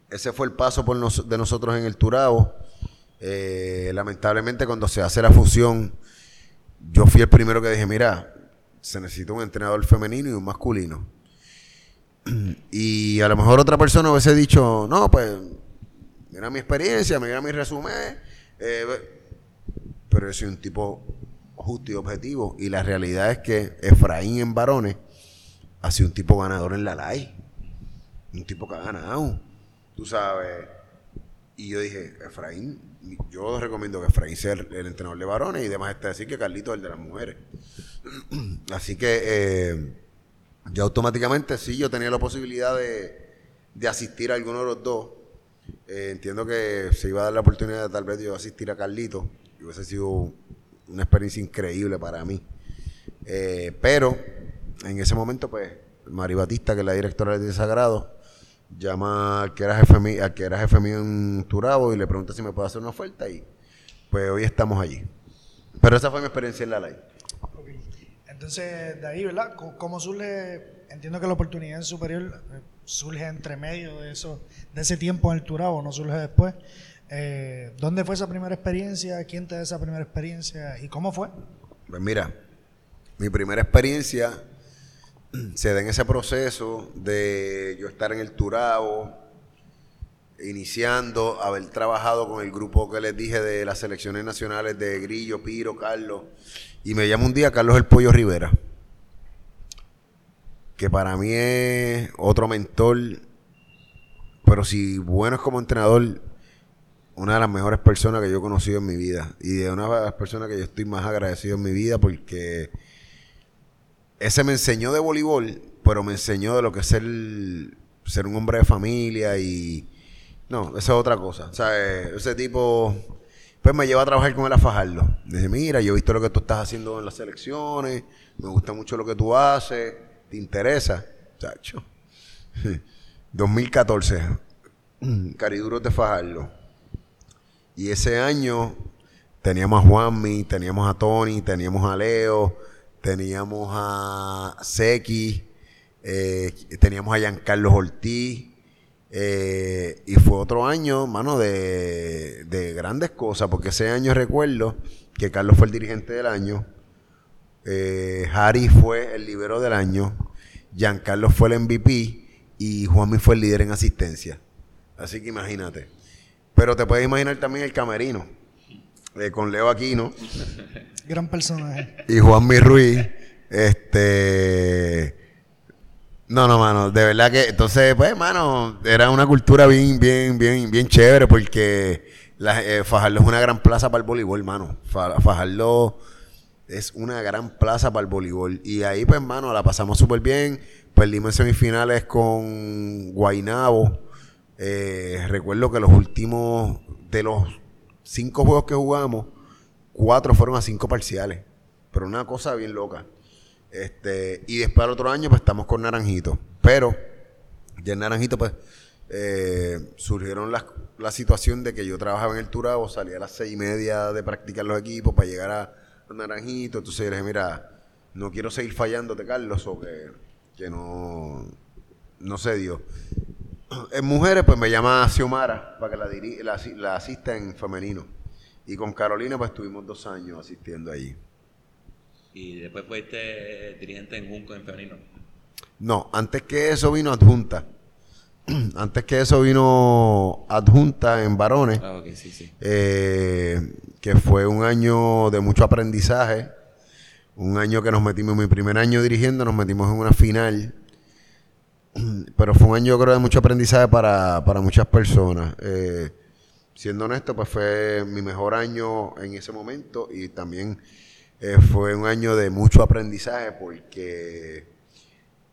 [SPEAKER 3] ese fue el paso de nosotros en el Turabo. Eh, lamentablemente cuando se hace la fusión, yo fui el primero que dije, mira, se necesita un entrenador femenino y un masculino. Y a lo mejor otra persona hubiese dicho, no, pues, mira mi experiencia, mira mi resumen. Pero yo soy un tipo justo y objetivo. Y la realidad es que Efraín en varones ha sido un tipo ganador en la LAI. Un tipo que ha ganado tú sabes. Y yo dije, Efraín, yo recomiendo que Efraín sea el, entrenador de varones y demás está decir que Carlito es el de las mujeres. Así que eh, ya automáticamente sí, yo tenía la posibilidad de, de asistir a alguno de los dos. Eh, entiendo que se iba a dar la oportunidad de tal vez yo asistir a Carlito. Hubiese sido una experiencia increíble para mí. Eh, pero en ese momento, pues, Mari Batista, que es la directora de Sagrado, llama al que era jefe mío, que era jefe mío en Turabo y le pregunta si me puede hacer una oferta y pues hoy estamos allí. Pero esa fue mi experiencia en la ley.
[SPEAKER 2] Entonces, de ahí, ¿verdad? ¿Cómo surge? Entiendo que la oportunidad en superior eh, surge entre medio de eso, de ese tiempo en el Turabo, no surge después. Eh, ¿Dónde fue esa primera experiencia? ¿Quién te da esa primera experiencia? ¿Y cómo fue?
[SPEAKER 3] Pues mira, mi primera experiencia se da en ese proceso de yo estar en el Turao, iniciando, haber trabajado con el grupo que les dije de las selecciones nacionales de Grillo, Piro, Carlos, y me llama un día Carlos El Pollo Rivera, que para mí es otro mentor, pero si bueno es como entrenador, una de las mejores personas que yo he conocido en mi vida, y de una de las personas que yo estoy más agradecido en mi vida porque ese me enseñó de voleibol, pero me enseñó de lo que es ser, ser un hombre de familia y... No, esa es otra cosa. O sea, eh, ese tipo... Pues me lleva a trabajar con él a fajarlo. Dice, mira, yo he visto lo que tú estás haciendo en las selecciones, me gusta mucho lo que tú haces, ¿te interesa? Chacho. 2014, Cariduros de fajarlo. Y ese año teníamos a Juanmi, teníamos a Tony, teníamos a Leo, teníamos a Seki, eh, teníamos a Giancarlo Ortiz, Eh, y fue otro año, mano, de, de grandes cosas, porque ese año recuerdo que Carlos fue el dirigente del año, eh, Harry fue el libero del año, Giancarlo fue el MVP y Juanmi fue el líder en asistencia. Así que imagínate. Pero te puedes imaginar también el camerino, eh, con Leo Aquino.
[SPEAKER 2] Gran personaje.
[SPEAKER 3] Y Juanmi Ruiz. Este. No, no, mano. De verdad que. Entonces, pues, mano, era una cultura bien, bien, bien, bien chévere porque la, eh, Fajardo es una gran plaza para el voleibol, mano. Fa- Fajardo es una gran plaza para el voleibol. Y ahí, pues, mano, la pasamos súper bien. Perdimos en semifinales con Guainabo. Eh, recuerdo que los últimos de los cinco juegos que jugamos, cuatro fueron a cinco parciales. Pero una cosa bien loca. Este, y después al otro año, pues estamos con Naranjito. Pero, ya en Naranjito, pues, eh, surgieron las, la situación de que yo trabajaba en el Turabo, salía a las seis y media de practicar los equipos para llegar a, Naranjito. Entonces yo dije, mira, no quiero seguir fallándote, Carlos, o que, que no, no se dio. En mujeres, pues me llama Xiomara para que la, diri- la, asi- la asista en femenino. Y con Carolina, pues estuvimos dos años asistiendo allí.
[SPEAKER 1] Y después fuiste dirigente en Junco en femenino.
[SPEAKER 3] No, antes que eso vino adjunta. antes que eso vino adjunta en varones,
[SPEAKER 1] Ah, ok, sí, sí.
[SPEAKER 3] eh, que fue un año de mucho aprendizaje. Un año que nos metimos, mi primer año dirigiendo, nos metimos en una final. Pero fue un año, yo creo, de mucho aprendizaje para, para muchas personas. Eh, siendo honesto, pues fue mi mejor año en ese momento y también eh, fue un año de mucho aprendizaje porque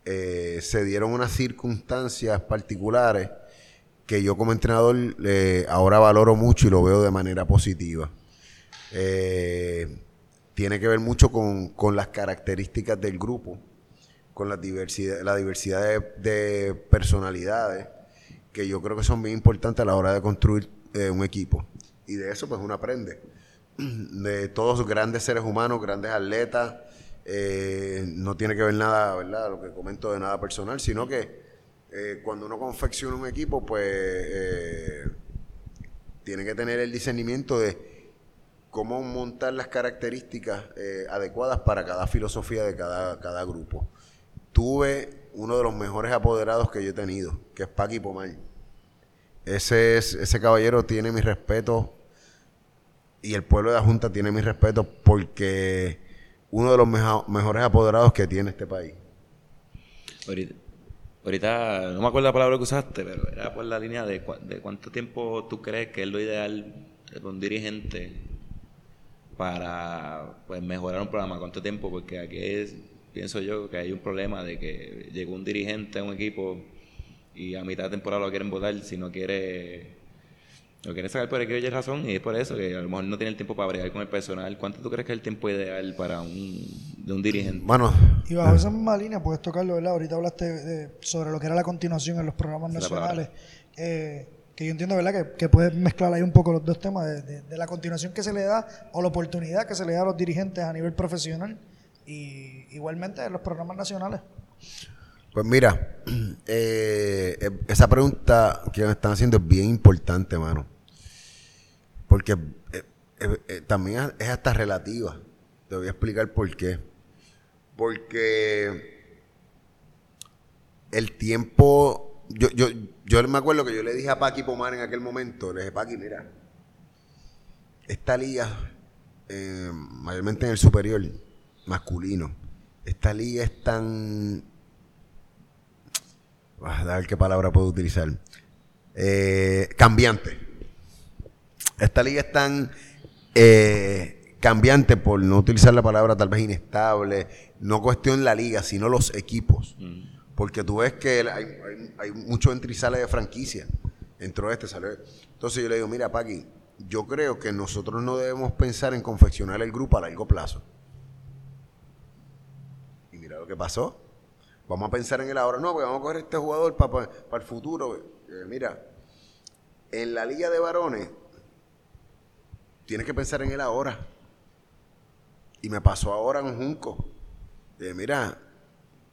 [SPEAKER 3] eh, se dieron unas circunstancias particulares que yo como entrenador ahora valoro mucho y lo veo de manera positiva. Tiene que ver mucho con, con las características del grupo, con la diversidad, la diversidad de, de personalidades, que yo creo que son bien importantes a la hora de construir eh, un equipo. Y de eso pues uno aprende. De todos grandes seres humanos, grandes atletas, eh, no tiene que ver nada, ¿verdad? Lo que comento de nada personal, sino que eh, cuando uno confecciona un equipo, pues tiene que tener el discernimiento de cómo montar las características adecuadas para cada filosofía de cada, cada grupo. Tuve uno de los mejores apoderados que yo he tenido, que es Paqui Pomar. Ese, es, ese caballero tiene mi respeto y el pueblo de la Junta tiene mi respeto porque uno de los meja- mejores apoderados que tiene este país.
[SPEAKER 1] Ahorita, ahorita, no me acuerdo la palabra que usaste, pero era por la línea de, cua- de cuánto tiempo tú crees que es lo ideal de un dirigente para pues, mejorar un programa. ¿Cuánto tiempo? Porque aquí es, pienso yo que hay un problema de que llegó un dirigente a un equipo y a mitad de temporada lo quieren votar si no quiere lo quieren sacar por el que razón y es por eso que a lo mejor no tiene el tiempo para bregar con el personal. ¿Cuánto tú crees que es el tiempo ideal para un, de un dirigente?
[SPEAKER 3] Bueno,
[SPEAKER 2] Y bajo esa misma línea puedes tocarlo, ¿verdad? Ahorita hablaste de- sobre lo que era la continuación en los programas nacionales. eh, que yo entiendo, ¿verdad? Que, que puedes mezclar ahí un poco los dos temas de, de- de la continuación que se le da o la oportunidad que se le da a los dirigentes a nivel profesional y igualmente en los programas nacionales.
[SPEAKER 3] Pues mira, eh, eh, esa pregunta que me están haciendo es bien importante, mano. Porque eh, también es hasta relativa. Te voy a explicar por qué. Porque el tiempo. Yo, yo, yo me acuerdo que yo le dije a Paqui Pomar en aquel momento, le dije, Paqui, mira, esta liga, mayormente en el superior, masculino, esta liga es tan a ver qué palabra puedo utilizar. Eh, cambiante. Esta liga es tan eh, cambiante, por no utilizar la palabra tal vez inestable, no cuestión la liga, sino los equipos. Porque tú ves que hay, hay, hay mucho entre y sale de franquicia. Entró este, salió este. Entonces yo le digo, mira, Paqui, yo creo que nosotros no debemos pensar en confeccionar el grupo a largo plazo. Que pasó. Vamos a pensar en el ahora. No, porque vamos a coger este jugador para el futuro. Mira, en la liga de varones, tienes que pensar en el ahora. Y me pasó ahora en Junco. Eh, mira,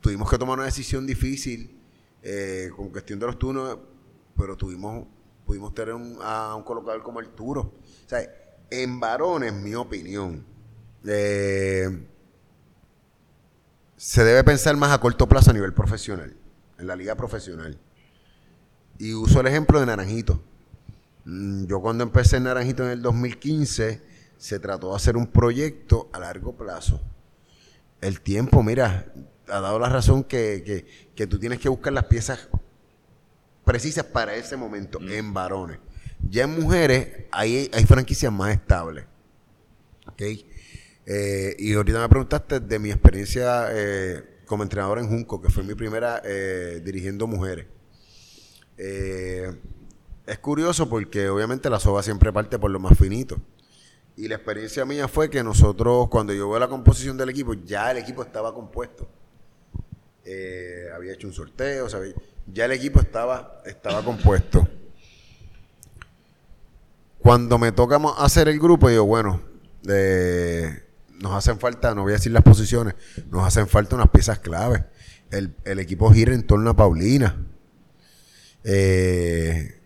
[SPEAKER 3] tuvimos que tomar una decisión difícil eh, con cuestión de los turnos. pero tuvimos, pudimos tener a un colocador como el Turo. O sea, en varones, mi opinión, eh, se debe pensar más a corto plazo a nivel profesional, en la liga profesional. Y uso el ejemplo de Naranjito. Mm, Yo cuando empecé en Naranjito en el 2015, se trató de hacer un proyecto a largo plazo. El tiempo, mira, ha dado la razón que, que- que tú tienes que buscar las piezas precisas para ese momento en varones. Ya en mujeres hay, hay franquicias más estables. ¿ok? Eh, y ahorita me preguntaste de mi experiencia eh, como entrenador en Junco, que fue mi primera eh, dirigiendo mujeres. Es curioso porque obviamente la soga siempre parte por lo más finito. Y la experiencia mía fue que nosotros, cuando yo veo la composición del equipo, ya el equipo estaba compuesto. Había hecho un sorteo, ya el equipo estaba, estaba compuesto. Cuando me toca hacer el grupo, digo, bueno, eh, nos hacen falta, no voy a decir las posiciones, nos hacen falta unas piezas claves. El, el equipo gira en torno a Paulina, eh,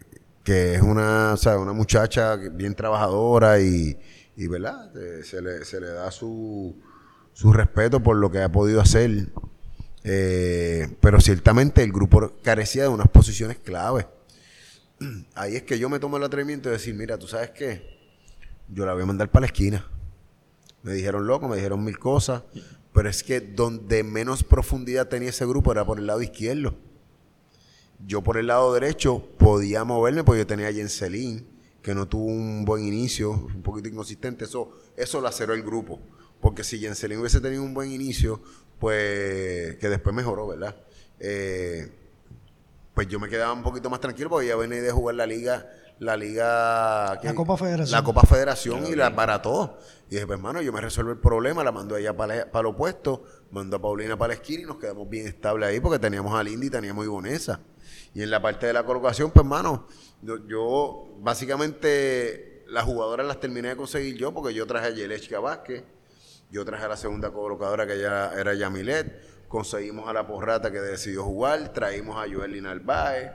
[SPEAKER 3] que es una, o sea, una muchacha bien trabajadora y, y ¿verdad? Eh, se, le, se le da su, su respeto por lo que ha podido hacer. Eh, pero ciertamente el grupo carecía de unas posiciones claves. Ahí es que yo me tomo el atrevimiento de decir, mira, tú sabes qué, yo la voy a mandar para la esquina. Me dijeron loco, me dijeron mil cosas, pero es que donde menos profundidad tenía ese grupo era por el lado izquierdo. Yo por el lado derecho podía moverme, porque yo tenía a Jenselín, que no tuvo un buen inicio, un poquito inconsistente. Eso, eso laceró el grupo. Porque si Jenselín hubiese tenido un buen inicio, pues que después mejoró, ¿verdad? Eh, pues yo me quedaba un poquito más tranquilo porque ya venía de jugar la liga, la liga
[SPEAKER 2] La Copa Federación.
[SPEAKER 3] La Copa Federación y la barató. Y dije, pues hermano, yo me resuelvo el problema, la mando a ella para, para el opuesto, mando a Paulina para la esquina y nos quedamos bien estables ahí porque teníamos a Lindy y teníamos a Ibonesa. Y en la parte de la colocación, pues hermano, yo, yo básicamente las jugadoras las terminé de conseguir yo porque yo traje a Yelechka Vázquez, yo traje a la segunda colocadora que ya era Yamilet, conseguimos a la porrata que decidió jugar, traímos a Joelina Narváez,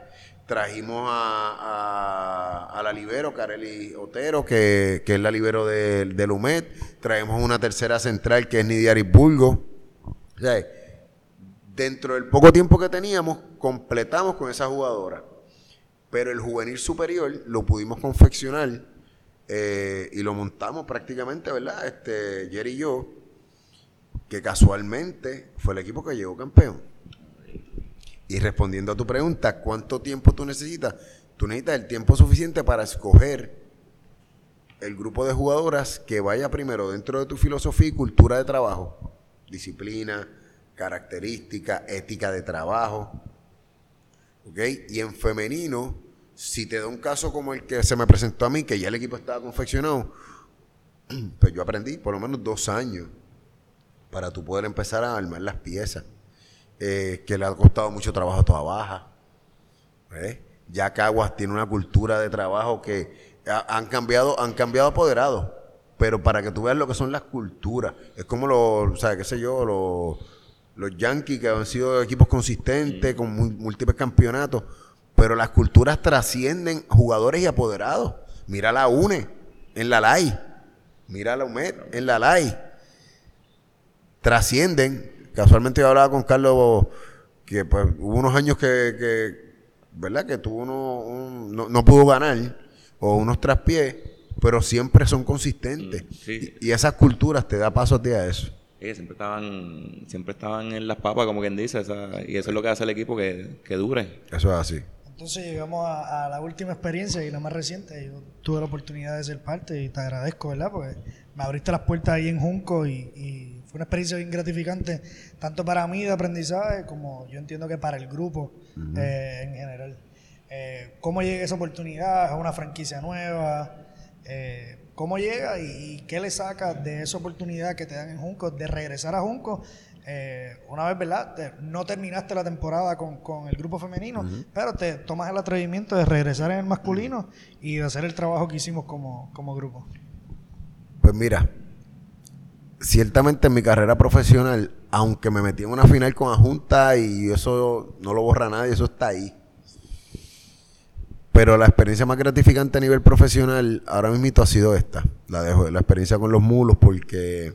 [SPEAKER 3] trajimos a, la libero, Kareli Otero, que, es la libero de, del UMED, traemos una tercera central que es Nidia Burgo. O sea, dentro del poco tiempo que teníamos, completamos con esa jugadora. Pero el juvenil superior lo pudimos confeccionar eh, y lo montamos prácticamente, ¿verdad? Este, Jerry y yo, que casualmente fue el equipo que llegó campeón. Y respondiendo a tu pregunta, ¿cuánto tiempo tú necesitas? Tú necesitas el tiempo suficiente para escoger el grupo de jugadoras que vaya primero dentro de tu filosofía y cultura de trabajo. Disciplina, característica, ética de trabajo. ¿Ok? Y en femenino, si te da un caso como el que se me presentó a mí, que ya el equipo estaba confeccionado, pues yo aprendí por lo menos dos años para tú poder empezar a armar las piezas. Eh, que le ha costado mucho trabajo a toda baja. ¿Ves? Ya Caguas tiene una cultura de trabajo que ha- han cambiado, han cambiado apoderados. Pero para que tú veas lo que son las culturas, es como los, o sea, qué sé yo, los, los Yankees que han sido equipos consistentes con múltiples campeonatos, pero las culturas trascienden jugadores y apoderados. Mira la UNE en la LAI, mira la UMED en la LAI trascienden. Casualmente yo hablaba con Carlos que pues, hubo unos años que, que, ¿verdad? Que tuvo uno, un- no, no pudo ganar o unos traspiés, pero siempre son consistentes.
[SPEAKER 1] Mm, sí.
[SPEAKER 3] Y, y esas culturas te da paso a ti a eso.
[SPEAKER 1] Sí, siempre estaban, siempre estaban en las papas, como quien dice, esa- y eso es lo que hace el equipo que, que dure.
[SPEAKER 3] Eso es así.
[SPEAKER 2] Entonces llegamos a, a la última experiencia y la más reciente. Yo tuve la oportunidad de ser parte y te agradezco, ¿verdad? Porque me abriste las puertas ahí en Junco y, y fue una experiencia bien gratificante, tanto para mí de aprendizaje como yo entiendo que para el grupo eh, en general. Eh, ¿Cómo llega esa oportunidad? ¿Es una franquicia nueva? Eh, ¿Cómo llega y, y qué le sacas de esa oportunidad que te dan en Junco de regresar a Junco? Eh, una vez, ¿verdad? Te- no terminaste la temporada con, con el grupo femenino, pero te tomas el atrevimiento de regresar en el masculino y de hacer el trabajo que hicimos como, como grupo.
[SPEAKER 3] Pues mira, ciertamente en mi carrera profesional, aunque me metí en una final con la Junta y eso no lo borra nadie, eso está ahí. Pero la experiencia más gratificante a nivel profesional ahora mismo ha sido esta, la, de, la experiencia con los mulos, porque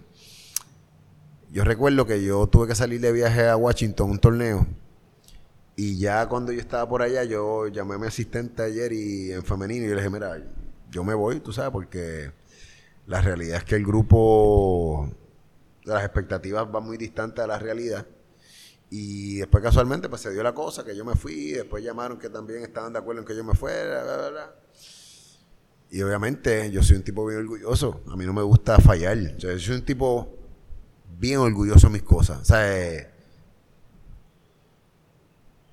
[SPEAKER 3] yo recuerdo que yo tuve que salir de viaje a Washington, un torneo, y ya cuando yo estaba por allá, yo llamé a mi asistente ayer y en femenino y le dije, mira, yo me voy, tú sabes, porque la realidad es que el grupo, las expectativas van muy distantes a la realidad. Y después casualmente pues se dio la cosa, que yo me fui, después llamaron que también estaban de acuerdo en que yo me fuera, bla, bla, bla. Y obviamente yo soy un tipo bien orgulloso, a mí no me gusta fallar. yo soy un tipo bien orgulloso de mis cosas.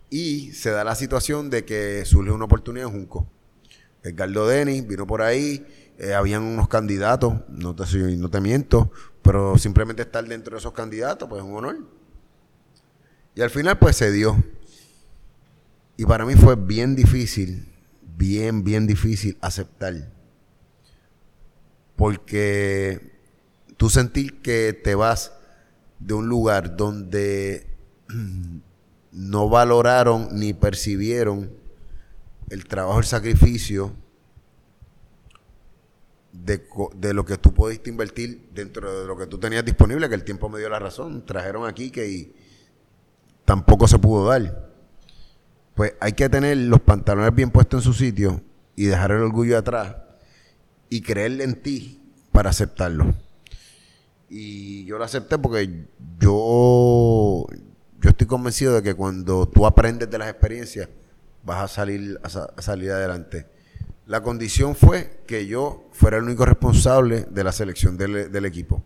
[SPEAKER 3] Y se da la situación de que surge una oportunidad en Junco. Edgardo Denis vino por ahí, eh, habían unos candidatos, no te, no te miento, pero simplemente estar dentro de esos candidatos, pues es un honor. Y al final pues se dio. Y para mí fue bien difícil, bien, bien difícil aceptar. Porque tú sentir que te vas de un lugar donde no valoraron ni percibieron el trabajo, el sacrificio de, de, lo que tú pudiste invertir dentro de lo que tú tenías disponible, que el tiempo me dio la razón. Trajeron aquí que tampoco se pudo dar. Pues hay que tener los pantalones bien puestos en su sitio y dejar el orgullo atrás y creerle en ti para aceptarlo. Y yo lo acepté porque yo, yo estoy convencido de que cuando tú aprendes de las experiencias, vas a salir, a, salir adelante. La condición fue que yo fuera el único responsable de la selección del, equipo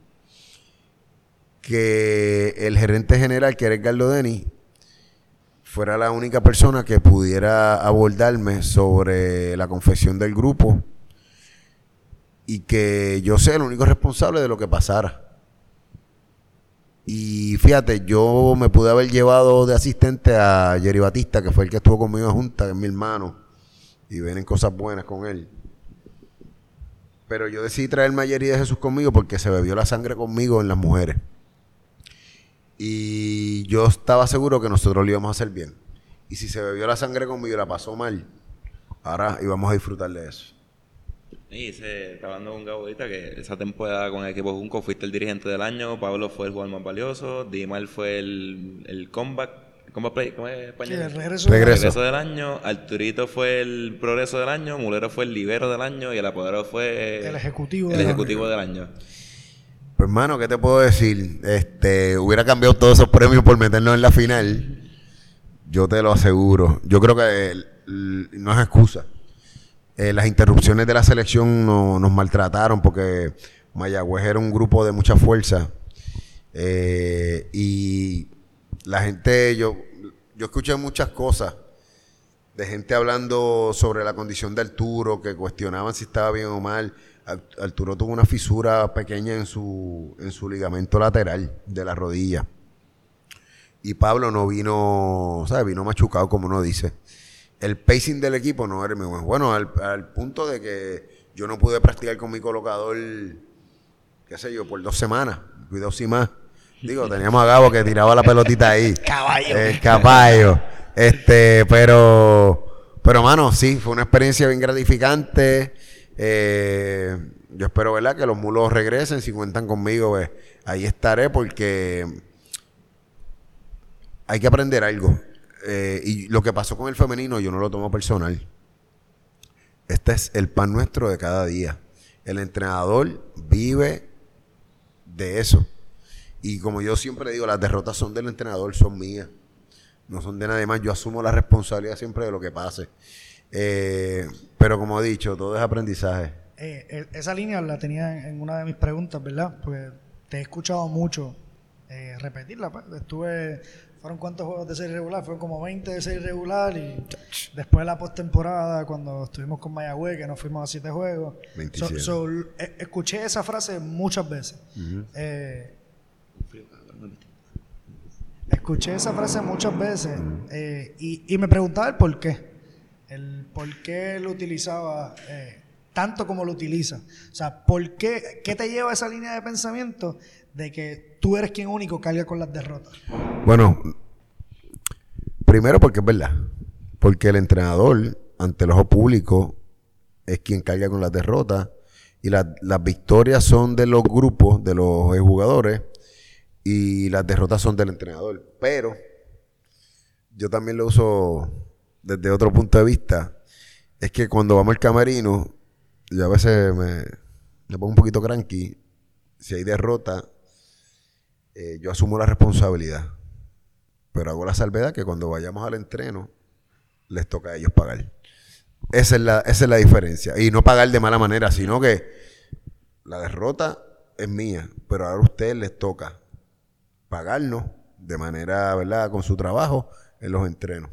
[SPEAKER 3] que el gerente general, que era Edgardo Denis, fuera la única persona que pudiera abordarme sobre la confesión del grupo y que yo sea el único responsable de lo que pasara. Y fíjate, yo me pude haber llevado de asistente a Jerry Batista, que fue el que estuvo conmigo en Junta, que es mi hermano, y vienen cosas buenas con él. Pero yo decidí traerme a Jerry de Jesús conmigo porque se bebió la sangre conmigo en las mujeres. Y yo estaba seguro que nosotros lo íbamos a hacer bien. Y si se bebió la sangre conmigo y la pasó mal, ahora íbamos a disfrutar de eso.
[SPEAKER 1] Y se está hablando con Gabo que esa temporada con el equipo Junco fuiste el dirigente del año, Pablo fue el jugador más valioso, Dimal fue el, el comeback, ¿cómo es español?
[SPEAKER 2] el regreso,
[SPEAKER 1] regreso. del año, Arturito fue el progreso del año, Mulero fue el libero del año y el apoderado fue
[SPEAKER 2] el ejecutivo,
[SPEAKER 1] el ejecutivo del año.
[SPEAKER 3] Pues, hermano, ¿qué te puedo decir? Este, hubiera cambiado todos esos premios por meternos en la final. Yo te lo aseguro. Yo creo que no es excusa. Eh, las interrupciones de la selección nos maltrataron porque Mayagüez era un grupo de mucha fuerza. Eh, y la gente, yo, yo escuché muchas cosas de gente hablando sobre la condición de Arturo, que cuestionaban si estaba bien o mal. Arturo tuvo una fisura pequeña en su, en su ligamento lateral de la rodilla. Y Pablo no vino, ¿sabes? Vino machucado, como uno dice. El pacing del equipo no era muy bueno. Bueno, al, punto de que yo no pude practicar con mi colocador, qué sé yo, por dos semanas. Cuidado sin más. Digo, teníamos a Gabo que tiraba la pelotita ahí.
[SPEAKER 2] caballo.
[SPEAKER 3] El caballo. Este, pero, pero mano, sí, fue una experiencia bien gratificante. Eh, yo espero, ¿verdad? Que los mulos regresen, si cuentan conmigo, pues, ahí estaré porque hay que aprender algo. Eh, y lo que pasó con el femenino yo no lo tomo personal. Este es el pan nuestro de cada día. El entrenador vive de eso. Y como yo siempre digo, las derrotas son del entrenador, son mías. No son de nadie más. Yo asumo la responsabilidad siempre de lo que pase. Eh, pero como he dicho, todo es aprendizaje.
[SPEAKER 2] Eh, eh, esa línea la tenía en una de mis preguntas, ¿verdad? Porque te he escuchado mucho repetirla. Pues. Estuve, fueron cuántos juegos de serie regular, fueron como 20 de serie regular y después de la postemporada, cuando estuvimos con Mayagüez, que nos fuimos a siete juegos. escuché esa frase muchas veces. Escuché esa frase muchas veces y, y me preguntaba el por qué el por qué lo utilizaba eh, tanto como lo utiliza. O sea, ¿por qué, qué te lleva a esa línea de pensamiento de que tú eres quien único carga con las derrotas?
[SPEAKER 3] Bueno, primero porque es verdad. Porque el entrenador ante el ojo público, es quien carga con las derrotas. Y las victorias son de los grupos, de los jugadores, y las derrotas son del entrenador. Pero yo también lo uso desde otro punto de vista. Es que cuando vamos al camerino, yo a veces me, pongo un poquito cranky. Si hay derrota, eh, yo asumo la responsabilidad. Pero hago la salvedad que cuando vayamos al entreno, les toca a ellos pagar. Esa es la, esa es la diferencia. Y no pagar de mala manera, sino que la derrota es mía, pero ahora a ustedes les toca pagarnos de manera, ¿verdad?, con su trabajo en los entrenos.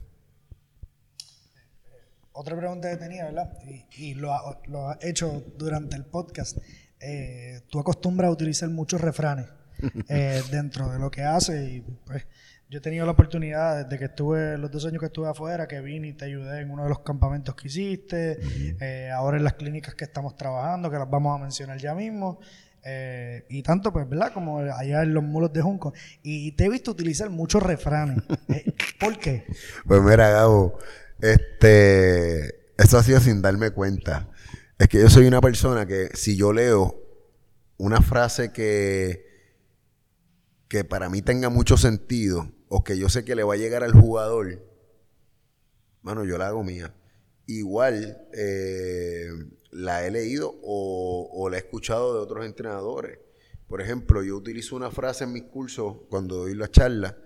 [SPEAKER 2] Otra pregunta que tenía, ¿verdad? Y, lo, ha, lo hecho durante el podcast. Eh, tú acostumbras a utilizar muchos refranes eh, dentro de lo que haces y pues yo he tenido la oportunidad desde que estuve, los dos años que estuve afuera, que vine y te ayudé en uno de los campamentos que hiciste, eh, ahora en las clínicas que estamos trabajando, que las vamos a mencionar ya mismo, eh, y tanto, pues, ¿verdad? Como allá en los mulos de Junco. Y te he visto utilizar muchos refranes. Eh, ¿Por qué?
[SPEAKER 3] Pues mira, Gabo, este, eso ha sido sin darme cuenta. Es que yo soy una persona que si yo leo una frase que, que para mí tenga mucho sentido, o que yo sé que le va a llegar al jugador, mano, yo la hago mía. Igual eh, la he leído o, la he escuchado de otros entrenadores. Por ejemplo, yo utilizo una frase en mis cursos cuando doy la charla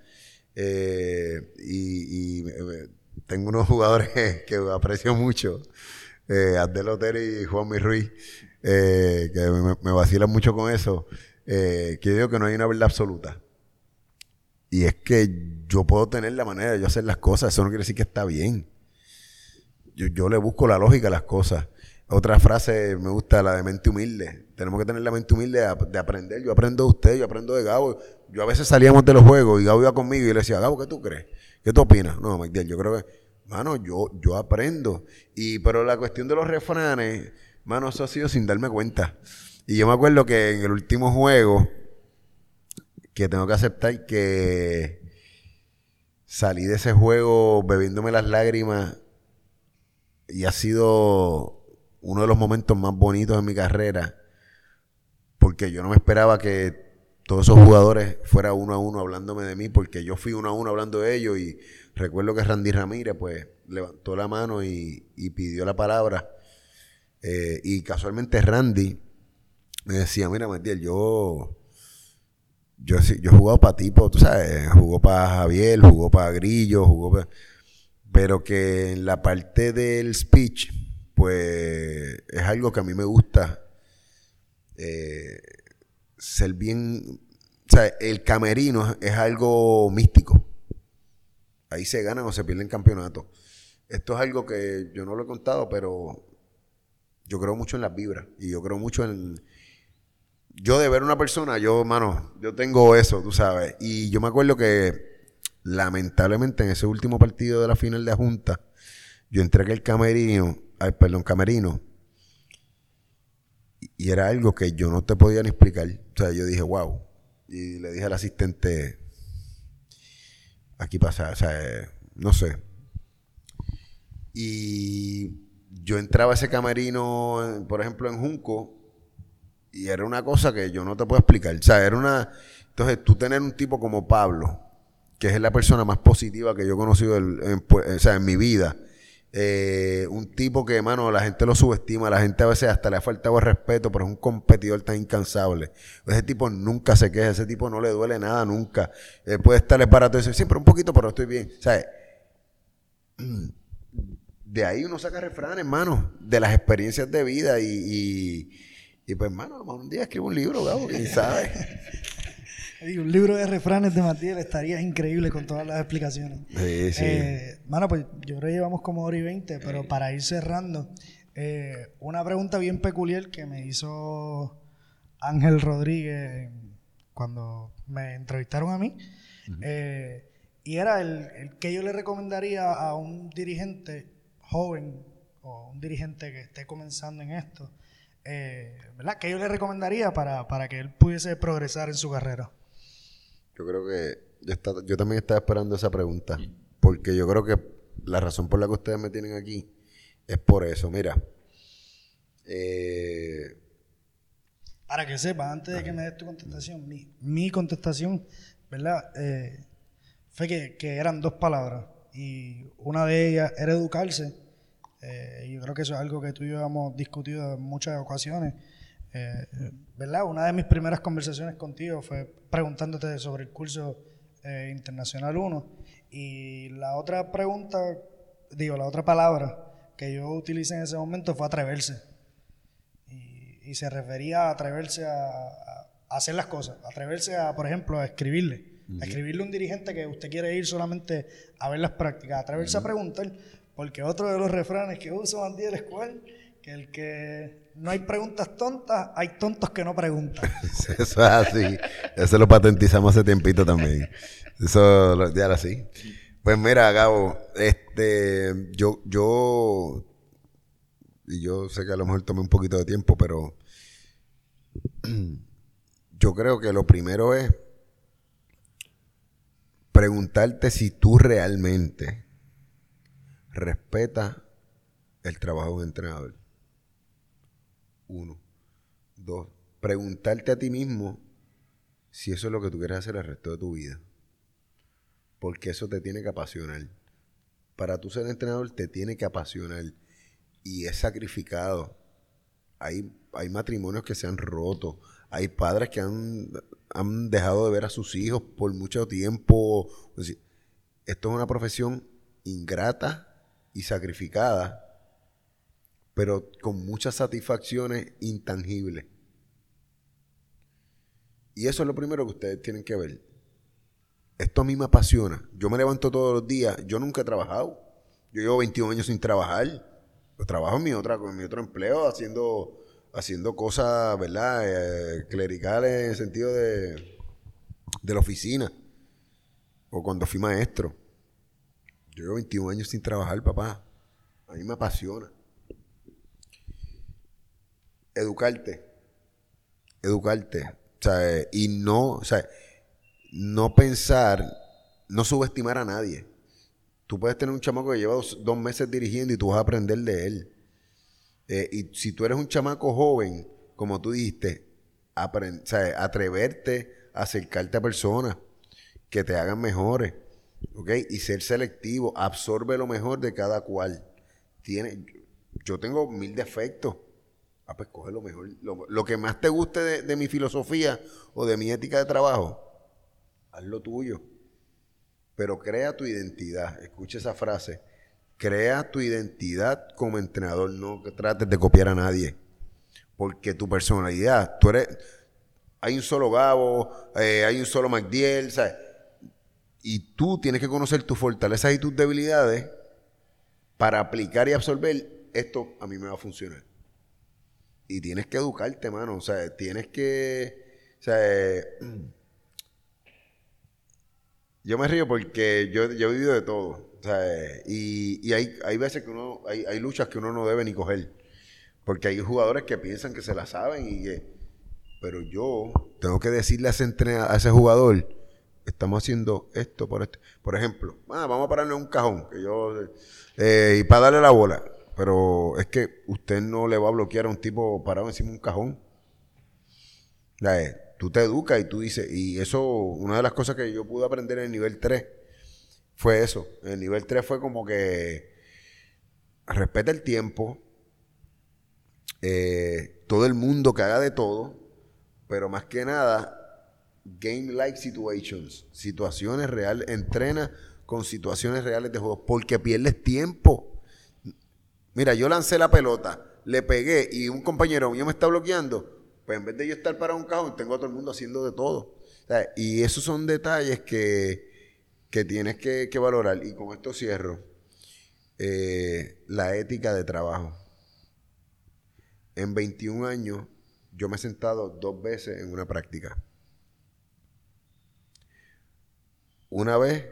[SPEAKER 3] eh, y, eh, tengo unos jugadores que aprecio mucho, eh, Abdel Otero y Juan Ruiz, que me, vacilan mucho con eso, que yo digo que no hay una verdad absoluta. Y es que yo puedo tener la manera de yo hacer las cosas, eso no quiere decir que está bien. Yo, le busco la lógica a las cosas. Otra frase me gusta, la de mente humilde. Tenemos que tener la mente humilde de, aprender. Yo aprendo de usted, yo aprendo de Gabo. Yo a veces salíamos de los juegos y Gabo iba conmigo y le decía, Gabo, ¿qué tú crees? ¿Qué tú opinas? No, Miguel, yo creo que, mano, yo, yo aprendo. Y, pero la cuestión de los refranes, mano, eso ha sido sin darme cuenta. Y yo me acuerdo que en el último juego, que tengo que aceptar que salí de ese juego bebiéndome las lágrimas y ha sido uno de los momentos más bonitos de mi carrera porque yo no me esperaba que todos esos jugadores fuera uno a uno hablándome de mí porque yo fui uno a uno hablando de ellos y recuerdo que Randy Ramírez pues levantó la mano y, pidió la palabra. Eh, y casualmente Randy me decía mira Matiel yo yo, yo he jugado para tipo, tú sabes, jugó para Javier, jugó para Grillo, jugó para... Pero que en la parte del speech, pues es algo que a mí me gusta eh, ser bien... O sea, el camerino es algo místico. Ahí se ganan o se pierden campeonatos. Esto es algo que yo no lo he contado, pero yo creo mucho en las vibras y yo creo mucho en, yo de ver una persona, yo, mano, yo tengo eso, tú sabes. Y yo me acuerdo que, lamentablemente, en ese último partido de la final de Junta, yo entré el camerino, ay, perdón, camerino, y era algo que yo no te podía ni explicar. O sea, yo dije, wow. Y le dije al asistente, aquí pasa, o sea, no sé. Y yo entraba a ese camerino, por ejemplo, en Junco, y era una cosa que yo no te puedo explicar. O sea, era una... Entonces, tú tener un tipo como Pablo, que es la persona más positiva que yo he conocido en, o sea, en mi vida. Eh, un tipo que, mano, la gente lo subestima, la gente a veces hasta le ha faltado el respeto, pero es un competidor tan incansable. Ese tipo nunca se queja, ese tipo no le duele nada nunca. puede estar barato y decir, siempre un poquito, pero estoy bien. Sea, de ahí uno saca refranes, hermano, de las experiencias de vida y y pues, hermano, un día escribo un libro, Gabo, quién sabe.
[SPEAKER 2] un libro de refranes de Matías estaría increíble con todas las explicaciones.
[SPEAKER 3] Sí, sí.
[SPEAKER 2] Eh, mano, pues yo creo que llevamos como hora y veinte, pero para ir cerrando, eh, una pregunta bien peculiar que me hizo Ángel Rodríguez cuando me entrevistaron a mí. Eh, y era el, el, que yo le recomendaría a un dirigente joven o un dirigente que esté comenzando en esto eh, ¿verdad? ¿Qué yo le recomendaría para, que él pudiese progresar en su carrera?
[SPEAKER 3] Yo creo que yo, yo también estaba esperando esa pregunta, porque yo creo que la razón por la que ustedes me tienen aquí es por eso. Mira, eh,
[SPEAKER 2] Para que sepas, antes de que me des tu contestación, mi, mi contestación, ¿verdad? Eh, fue que, que eran dos palabras y una de ellas era educarse. Eh, yo creo que eso es algo que tú y yo hemos discutido en muchas ocasiones. Eh, ¿Verdad? Una de mis primeras conversaciones contigo fue preguntándote sobre el curso eh, Internacional 1 y la otra pregunta, digo, la otra palabra que yo utilicé en ese momento fue atreverse. Y, y se refería a atreverse a, a hacer las cosas, atreverse a, por ejemplo, a escribirle. A escribirle a un dirigente que usted quiere ir solamente a ver las prácticas, atreverse a preguntar, porque otro de los refranes que uso Andiel es cuál, que el que no hay preguntas tontas, hay tontos que no preguntan.
[SPEAKER 3] Eso es así. Eso lo patentizamos hace tiempito también. Eso ya era así. Pues mira, Gabo, este, yo, yo, y yo sé que a lo mejor tomé un poquito de tiempo, pero yo creo que lo primero es preguntarte si tú realmente respetas el trabajo de entrenador. Uno. Dos. Preguntarte a ti mismo si eso es lo que tú quieres hacer el resto de tu vida. Porque eso te tiene que apasionar. Para tú ser entrenador te tiene que apasionar. Y es sacrificado. Hay, hay matrimonios que se han roto. Hay padres que han, han dejado de ver a sus hijos por mucho tiempo. Esto es una profesión ingrata y sacrificada pero con muchas satisfacciones intangibles. Y eso es lo primero que ustedes tienen que ver. Esto a mí me apasiona. Yo me levanto todos los días. Yo nunca he trabajado. Yo llevo 21 años sin trabajar. Yo trabajo en mi, otra, en mi otro empleo haciendo, haciendo cosas, ¿verdad? Eh, clericales en el sentido de, de la oficina. O cuando fui maestro. Yo llevo 21 años sin trabajar, papá. A mí me apasiona educarte. Educarte. Eh, y no, sea, no pensar, no subestimar a nadie. Tú puedes tener un chamaco que lleva dos, meses dirigiendo y tú vas a aprender de él. Eh, y si tú eres un chamaco joven, como tú dijiste, sea, atreverte a acercarte a personas que te hagan mejores. ¿Ok? Y ser selectivo, absorbe lo mejor de cada cual. Tiene, yo tengo mil defectos. Ah, pues coge lo mejor. Lo, lo que más te guste de, de mi filosofía o de mi ética de trabajo, haz lo tuyo. Pero crea tu identidad. Escucha esa frase. Crea tu identidad como entrenador. No trates de copiar a nadie. Porque tu personalidad, tú eres. Hay un solo Gabo, eh, hay un solo MacDiel, ¿sabes? Y tú tienes que conocer tus fortalezas y tus debilidades para aplicar y absorber esto a mí me va a funcionar. Y tienes que educarte, mano. O sea, tienes que. O sea, eh, yo me río porque yo, yo he vivido de todo. O sea, y, y hay, hay veces que uno. Hay, hay luchas que uno no debe ni coger. Porque hay jugadores que piensan que se la saben y que. Pero yo tengo que decirle a ese, entrena- a ese jugador, estamos haciendo esto por esto. Por ejemplo, ah, vamos a pararle un cajón, que yo, eh, y para darle la bola. Pero es que usted no le va a bloquear a un tipo parado encima de un cajón. Eh, tú te educas y tú dices, y eso, una de las cosas que yo pude aprender en el nivel 3 fue eso. En el nivel 3 fue como que respeta el tiempo, eh, todo el mundo que haga de todo, pero más que nada, game-like situations, situaciones reales, entrena con situaciones reales de juego, porque pierdes tiempo. Mira, yo lancé la pelota, le pegué y un compañero mío me está bloqueando, pues en vez de yo estar para un cajón, tengo a todo el mundo haciendo de todo. Y esos son detalles que, que tienes que, que valorar. Y con esto cierro. Eh, la ética de trabajo. En 21 años, yo me he sentado dos veces en una práctica. Una vez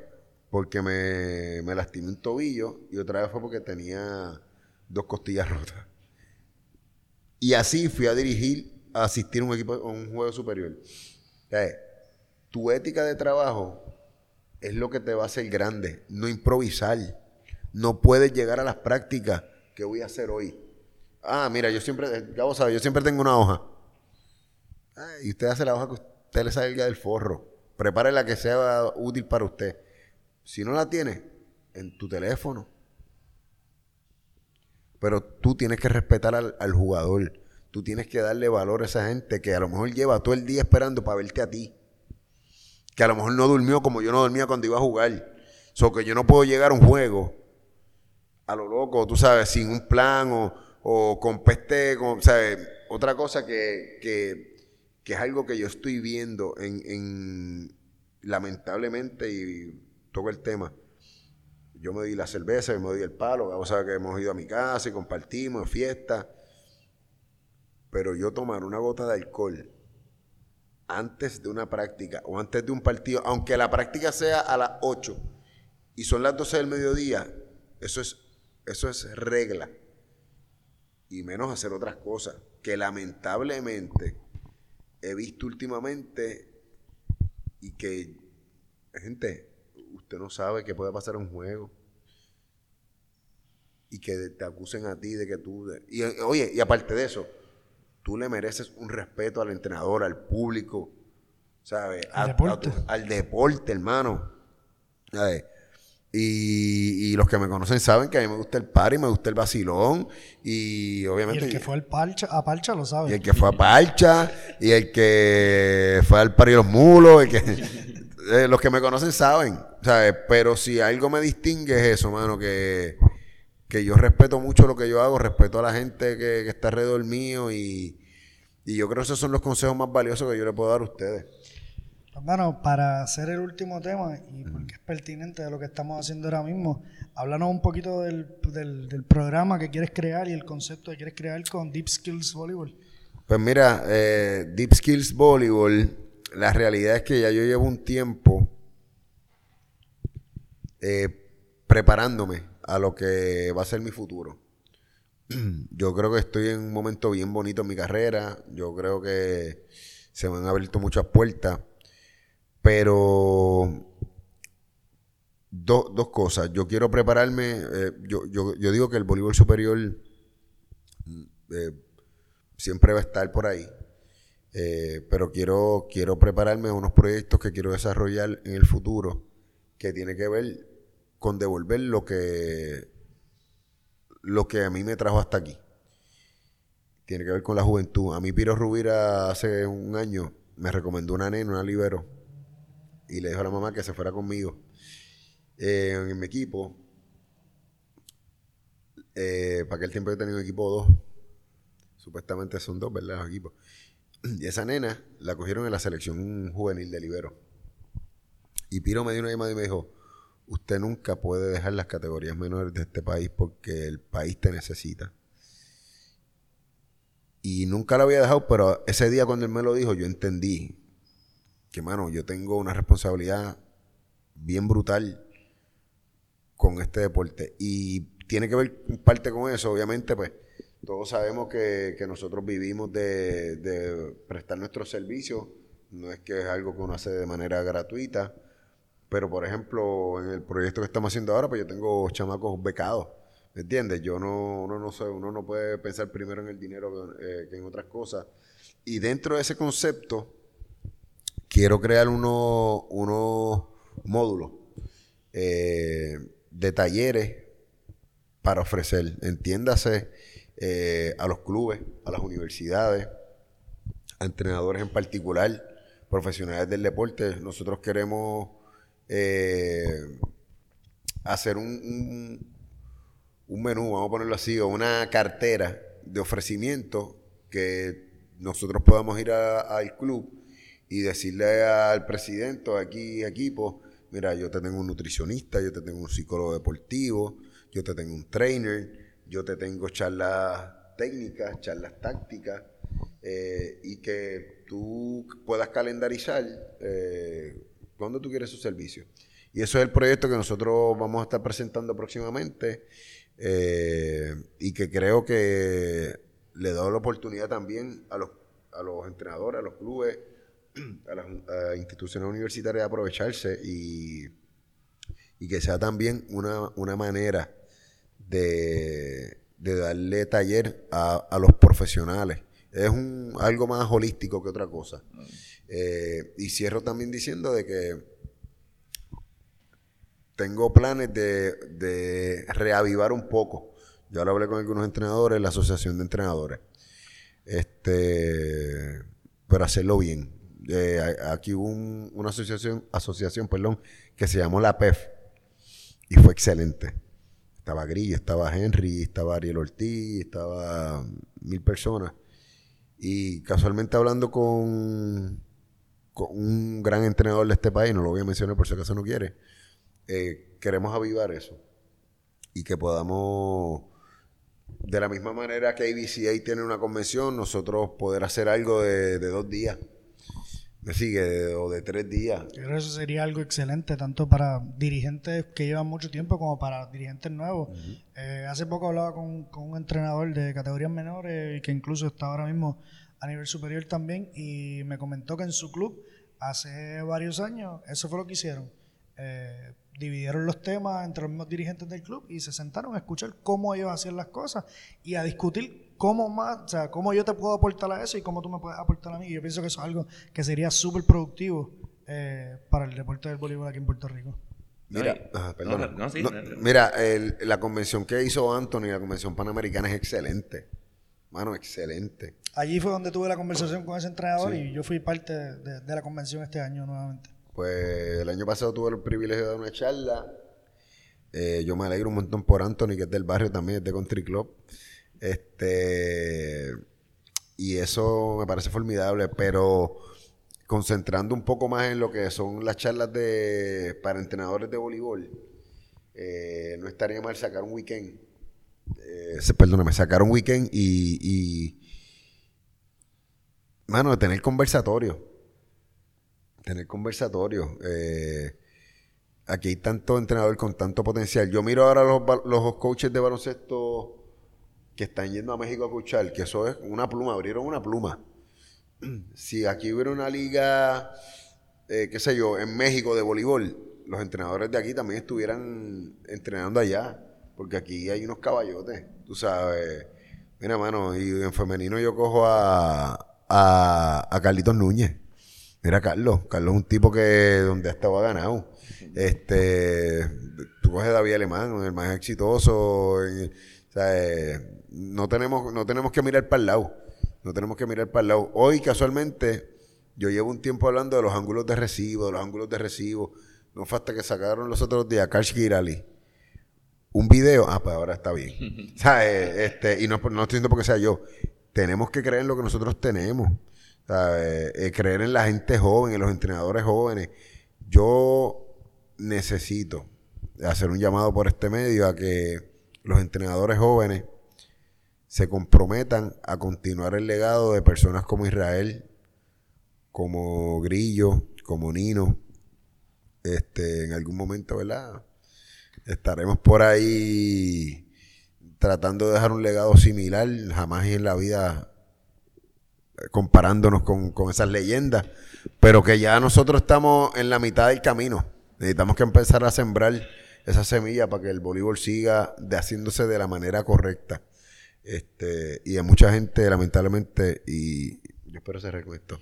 [SPEAKER 3] porque me, me lastimé un tobillo y otra vez fue porque tenía dos costillas rotas. Y así fui a dirigir, a asistir a un equipo, a un juego superior. Tu ética de trabajo es lo que te va a hacer grande, no improvisar. No puedes llegar a las prácticas ¿qué voy a hacer hoy? Ah, mira, yo siempre, Gabo sabe, yo siempre tengo una hoja. Ah, y usted hace la hoja que usted le salga del forro. Prepare la que sea útil para usted. Si no la tiene, en tu teléfono. Pero tú tienes que respetar al, jugador. Tú tienes que darle valor a esa gente que a lo mejor lleva todo el día esperando para verte a ti. Que a lo mejor no durmió como yo no dormía cuando iba a jugar. So que yo no puedo llegar a un juego a lo loco, tú sabes, sin un plan o, o con peste, con, ¿sabes? Otra cosa que, que, que, es algo que yo estoy viendo en, en lamentablemente, y toco el tema, yo me di la cerveza, me di el palo, o sea que hemos ido a mi casa y compartimos, fiesta, pero yo tomar una gota de alcohol antes de una práctica o antes de un partido, aunque la práctica sea a las 8 y son las 12 del mediodía, eso es, eso es regla. Y menos hacer otras cosas que lamentablemente he visto últimamente y que, gente, usted no sabe qué puede pasar en un juego. Y que te acusen a ti de que tú... y oye, y aparte de eso, tú le mereces un respeto al entrenador, al público, ¿sabes?
[SPEAKER 2] Al deporte.
[SPEAKER 3] al deporte, hermano. ¿Sabes? Y, y, los que me conocen saben que a mí me gusta el party, me gusta el vacilón. Y obviamente.
[SPEAKER 2] Y el que fue al parcha, a Parcha lo sabe.
[SPEAKER 3] Y el que fue a Parcha, y el que fue al party de los mulos, que, eh, los que me conocen saben. ¿sabes? Pero si algo me distingue es eso, mano, que, que yo respeto mucho lo que yo hago, respeto a la gente que, que está alrededor mío y, y yo creo que esos son los consejos más valiosos que yo le puedo dar a ustedes.
[SPEAKER 2] Hermano, para hacer el último tema, y porque es pertinente de lo que estamos haciendo ahora mismo, háblanos un poquito del, del, del, programa que quieres crear y el concepto que quieres crear con Deep Skills Volleyball.
[SPEAKER 3] Pues mira, eh, Deep Skills Volleyball, la realidad es que ya yo llevo un tiempo eh, preparándome a lo que va a ser mi futuro. Yo creo que estoy en un momento bien bonito en mi carrera, yo creo que se me han abierto muchas puertas pero dos cosas. Yo quiero prepararme. Eh, yo, yo, yo, digo que el voleibol superior eh, siempre va a estar por ahí. Eh, pero quiero, quiero prepararme a unos proyectos que quiero desarrollar en el futuro que tiene que ver con devolver lo que, lo que a mí me trajo hasta aquí. Tiene que ver con la juventud. A mí Piro Rubira hace un año me recomendó una nena, una libero y le dijo a la mamá que se fuera conmigo eh, en mi equipo. Eh, para aquel tiempo yo tenía un equipo dos. Supuestamente son dos, ¿verdad? Los equipos. Y esa nena la cogieron en la selección juvenil de Libero. Y Piro me dio una llamada y me dijo, usted nunca puede dejar las categorías menores de este país porque el país te necesita. Y nunca lo había dejado, pero ese día cuando él me lo dijo, yo entendí que, mano, yo tengo una responsabilidad bien brutal con este deporte. Y tiene que ver parte con eso, obviamente, pues todos sabemos que, nosotros vivimos de, prestar nuestros servicios. No es que es algo que uno hace de manera gratuita. Pero, por ejemplo, en el proyecto que estamos haciendo ahora, pues yo tengo chamacos becados. ¿Me entiendes? Yo no, uno no sé, uno no puede pensar primero en el dinero que, eh, que en otras cosas. Y dentro de ese concepto, quiero crear unos uno módulos eh, de talleres para ofrecer, entiéndase, eh, a los clubes, a las universidades, a entrenadores en particular, profesionales del deporte. Nosotros queremos eh, hacer un, un, menú, vamos a ponerlo así, o una cartera de ofrecimientos que nosotros podamos ir al club y decirle al presidente aquí equipo, mira, yo te tengo un nutricionista, yo te tengo un psicólogo deportivo, yo te tengo un trainer, yo te tengo charlas técnicas, charlas tácticas, eh, y que tú puedas calendarizar eh, cuando tú quieres su servicio. Y eso es el proyecto que nosotros vamos a estar presentando próximamente eh, y que creo que le da la oportunidad también a los, a los entrenadores, a los clubes, a las instituciones universitarias aprovecharse y, y que sea también una, una manera de, darle taller a, a los profesionales. Es un, algo más holístico que otra cosa. Eh, y cierro también diciendo de que tengo planes de, de reavivar un poco. Yo ahora hablé con algunos entrenadores, la asociación de entrenadores. Este, pero hacerlo bien. Eh, aquí hubo un- una asociación, asociación que se llamó la PEF y fue excelente. Estaba Grillo, estaba Henry, estaba Ariel Ortiz, estaba mil personas. Y casualmente hablando con, con un gran entrenador de este país, no lo voy a mencionar por si acaso no quiere, eh, queremos avivar eso. Y que podamos, de la misma manera que ABCA tiene una convención, nosotros poder hacer algo de, de dos días. Me sigue, de- o de tres días.
[SPEAKER 2] Yo creo que eso sería algo excelente, tanto para dirigentes que llevan mucho tiempo como para dirigentes nuevos. Eh, hace poco hablaba con, con un entrenador de categorías menores y que incluso está ahora mismo a nivel superior también y me comentó que en su club hace varios años eso fue lo que hicieron. Eh, dividieron los temas entre los mismos dirigentes del club y se sentaron a escuchar cómo ellos hacían las cosas y a discutir cómo más, o sea, cómo yo te puedo aportar a eso y cómo tú me puedes aportar a mí. Y yo pienso que eso es algo que sería súper productivo eh, para el deporte del voleibol aquí en Puerto Rico.
[SPEAKER 3] Mira,
[SPEAKER 1] No, y-
[SPEAKER 3] ajá, perdona.
[SPEAKER 1] no, no, sí,
[SPEAKER 3] No,
[SPEAKER 1] no, no.
[SPEAKER 3] mira, el- la convención que hizo Anthony, la convención panamericana es excelente. Mano, excelente.
[SPEAKER 2] Allí fue donde tuve la conversación con ese entrenador y yo fui parte de, de la convención este año nuevamente.
[SPEAKER 3] Pues el año pasado tuve el privilegio de dar una charla. Eh, yo me alegro un montón por Anthony, que es del barrio también, es de Country Club. Este, y eso me parece formidable, pero concentrando un poco más en lo que son las charlas de para entrenadores de voleibol, eh, no estaría mal sacar un weekend. Eh, perdóname, sacar un weekend y, y tener conversatorio tener conversatorio. Eh, aquí hay tanto entrenador con tanto potencial. Yo miro ahora los, los coaches de baloncesto están yendo a México a escuchar, que eso es una pluma, abrieron una pluma. Si aquí hubiera una liga, eh, qué sé yo, en México de voleibol, los entrenadores de aquí también estuvieran entrenando allá, porque aquí hay unos caballotes, tú sabes. Mira, mano, y en femenino yo cojo a, a, Carlitos Núñez. Mira, Carlos. Carlos es un tipo que donde ha estado ha ganado. Este, tú coges a David Alemán, el más exitoso. sea, eh, no tenemos, no tenemos que mirar para el lado. No tenemos que mirar para el lado. Hoy, casualmente, yo llevo un tiempo hablando de los ángulos de recibo, de los ángulos de recibo. No fue hasta que sacaron los otros días, Karsh Girali. Un video, ah, pues ahora está bien. o sea, eh, este, y no, no estoy diciendo porque sea yo. Tenemos que creer en lo que nosotros tenemos. Eh, eh, creer en la gente joven, en los entrenadores jóvenes. Yo necesito hacer un llamado por este medio a que los entrenadores jóvenes se comprometan a continuar el legado de personas como Israel, como Grillo, como Nino. Este, en algún momento, ¿verdad? Estaremos por ahí tratando de dejar un legado similar. Jamás en la vida eh, comparándonos con, con esas leyendas, pero que ya nosotros estamos en la mitad del camino. Necesitamos que empezar a sembrar esa semilla para que el voleibol siga de haciéndose de la manera correcta. Este, y a mucha gente, lamentablemente, y yo espero cerrar con esto.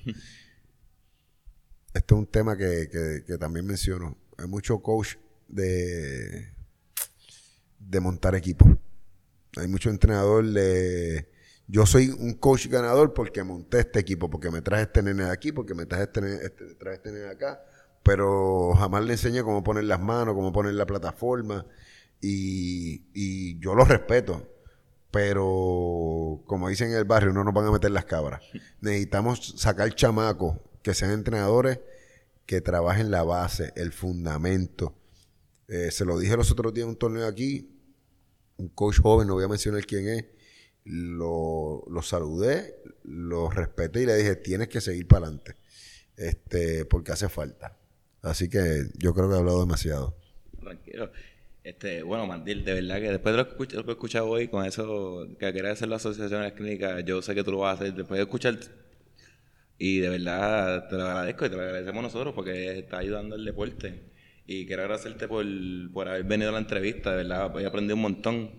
[SPEAKER 3] Este es un tema que, que- que también menciono. Hay mucho coach de, de montar equipo. Hay mucho entrenador de... Yo soy un coach ganador porque monté este equipo, porque me traje este nene de aquí, porque me traje este nene, este- traje este nene de acá, pero jamás le enseñé cómo poner las manos, cómo poner la plataforma, y, y yo lo respeto, pero como dicen en el barrio, no nos van a meter las cabras. Necesitamos sacar chamacos que sean entrenadores que trabajen la base, el fundamento. Eh, se lo dije los otros días en un torneo aquí, un coach joven, no voy a mencionar quién es, lo, lo saludé, lo respeté y le dije, tienes que seguir para adelante, este, porque hace falta. Así que yo creo que he hablado demasiado.
[SPEAKER 1] Tranquilo. Este, bueno, Mandil, de verdad que después de lo que, he escuchado hoy con eso que quería hacer la asociación de las clínicas, yo sé que tú lo vas a hacer después de escuchar y de verdad te lo agradezco y te lo agradecemos nosotros porque está ayudando el deporte. Y quiero agradecerte por, por haber venido a la entrevista, de verdad, he aprendido un montón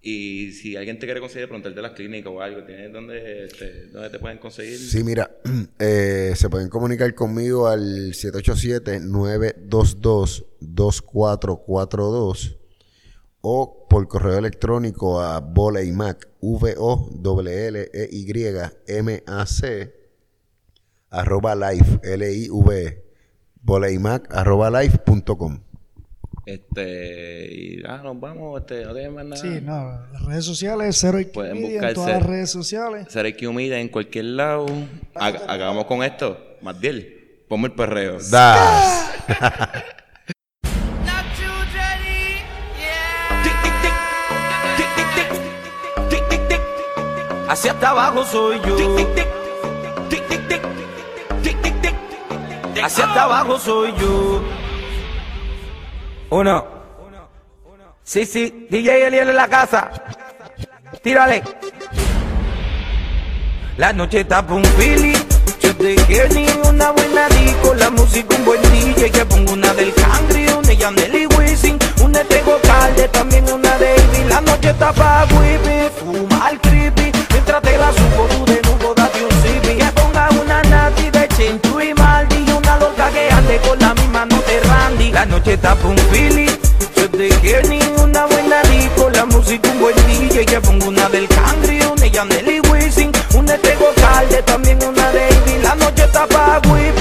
[SPEAKER 1] y si alguien te quiere conseguir, preguntarte a las clínicas o algo, ¿tienes dónde, este, dónde te pueden conseguir?
[SPEAKER 3] Sí, mira, eh, se pueden comunicar conmigo al 787-922-2442 o por correo electrónico a voleimac, v o -L, l e y m a c arroba life, l i v -E, voleimac arroba life.com.
[SPEAKER 1] Este, y ah, nos vamos, este, no tienen más nada.
[SPEAKER 2] Sí, no, las redes sociales, Cero IQ
[SPEAKER 1] Pueden buscar
[SPEAKER 2] en todas las redes sociales.
[SPEAKER 1] Cero IQ Media en cualquier lado. Hag hagamos con esto, Magdiel, ponme el perreo.
[SPEAKER 4] Da. Hacia abajo soy yo. Hacia abajo soy yo. Uno. Sí, sí, DJ Eliel en la casa. Tírale. La noche está un pili. Yo te quiero ni una buena disco. La música un buen DJ. Que pongo una del country, una Yandel y Wisin. Una tengo calde, también una Davy. La noche está pa' whippy. Fuma creepy. Mientras te la subo tú de noche tapo un fili. Yo te quiero ni una buena disco, la música un buen DJ. Que pongo una del Cangri, una Yaneli Wisin, una de Calde, también una de Ivy. La noche tapa Whip.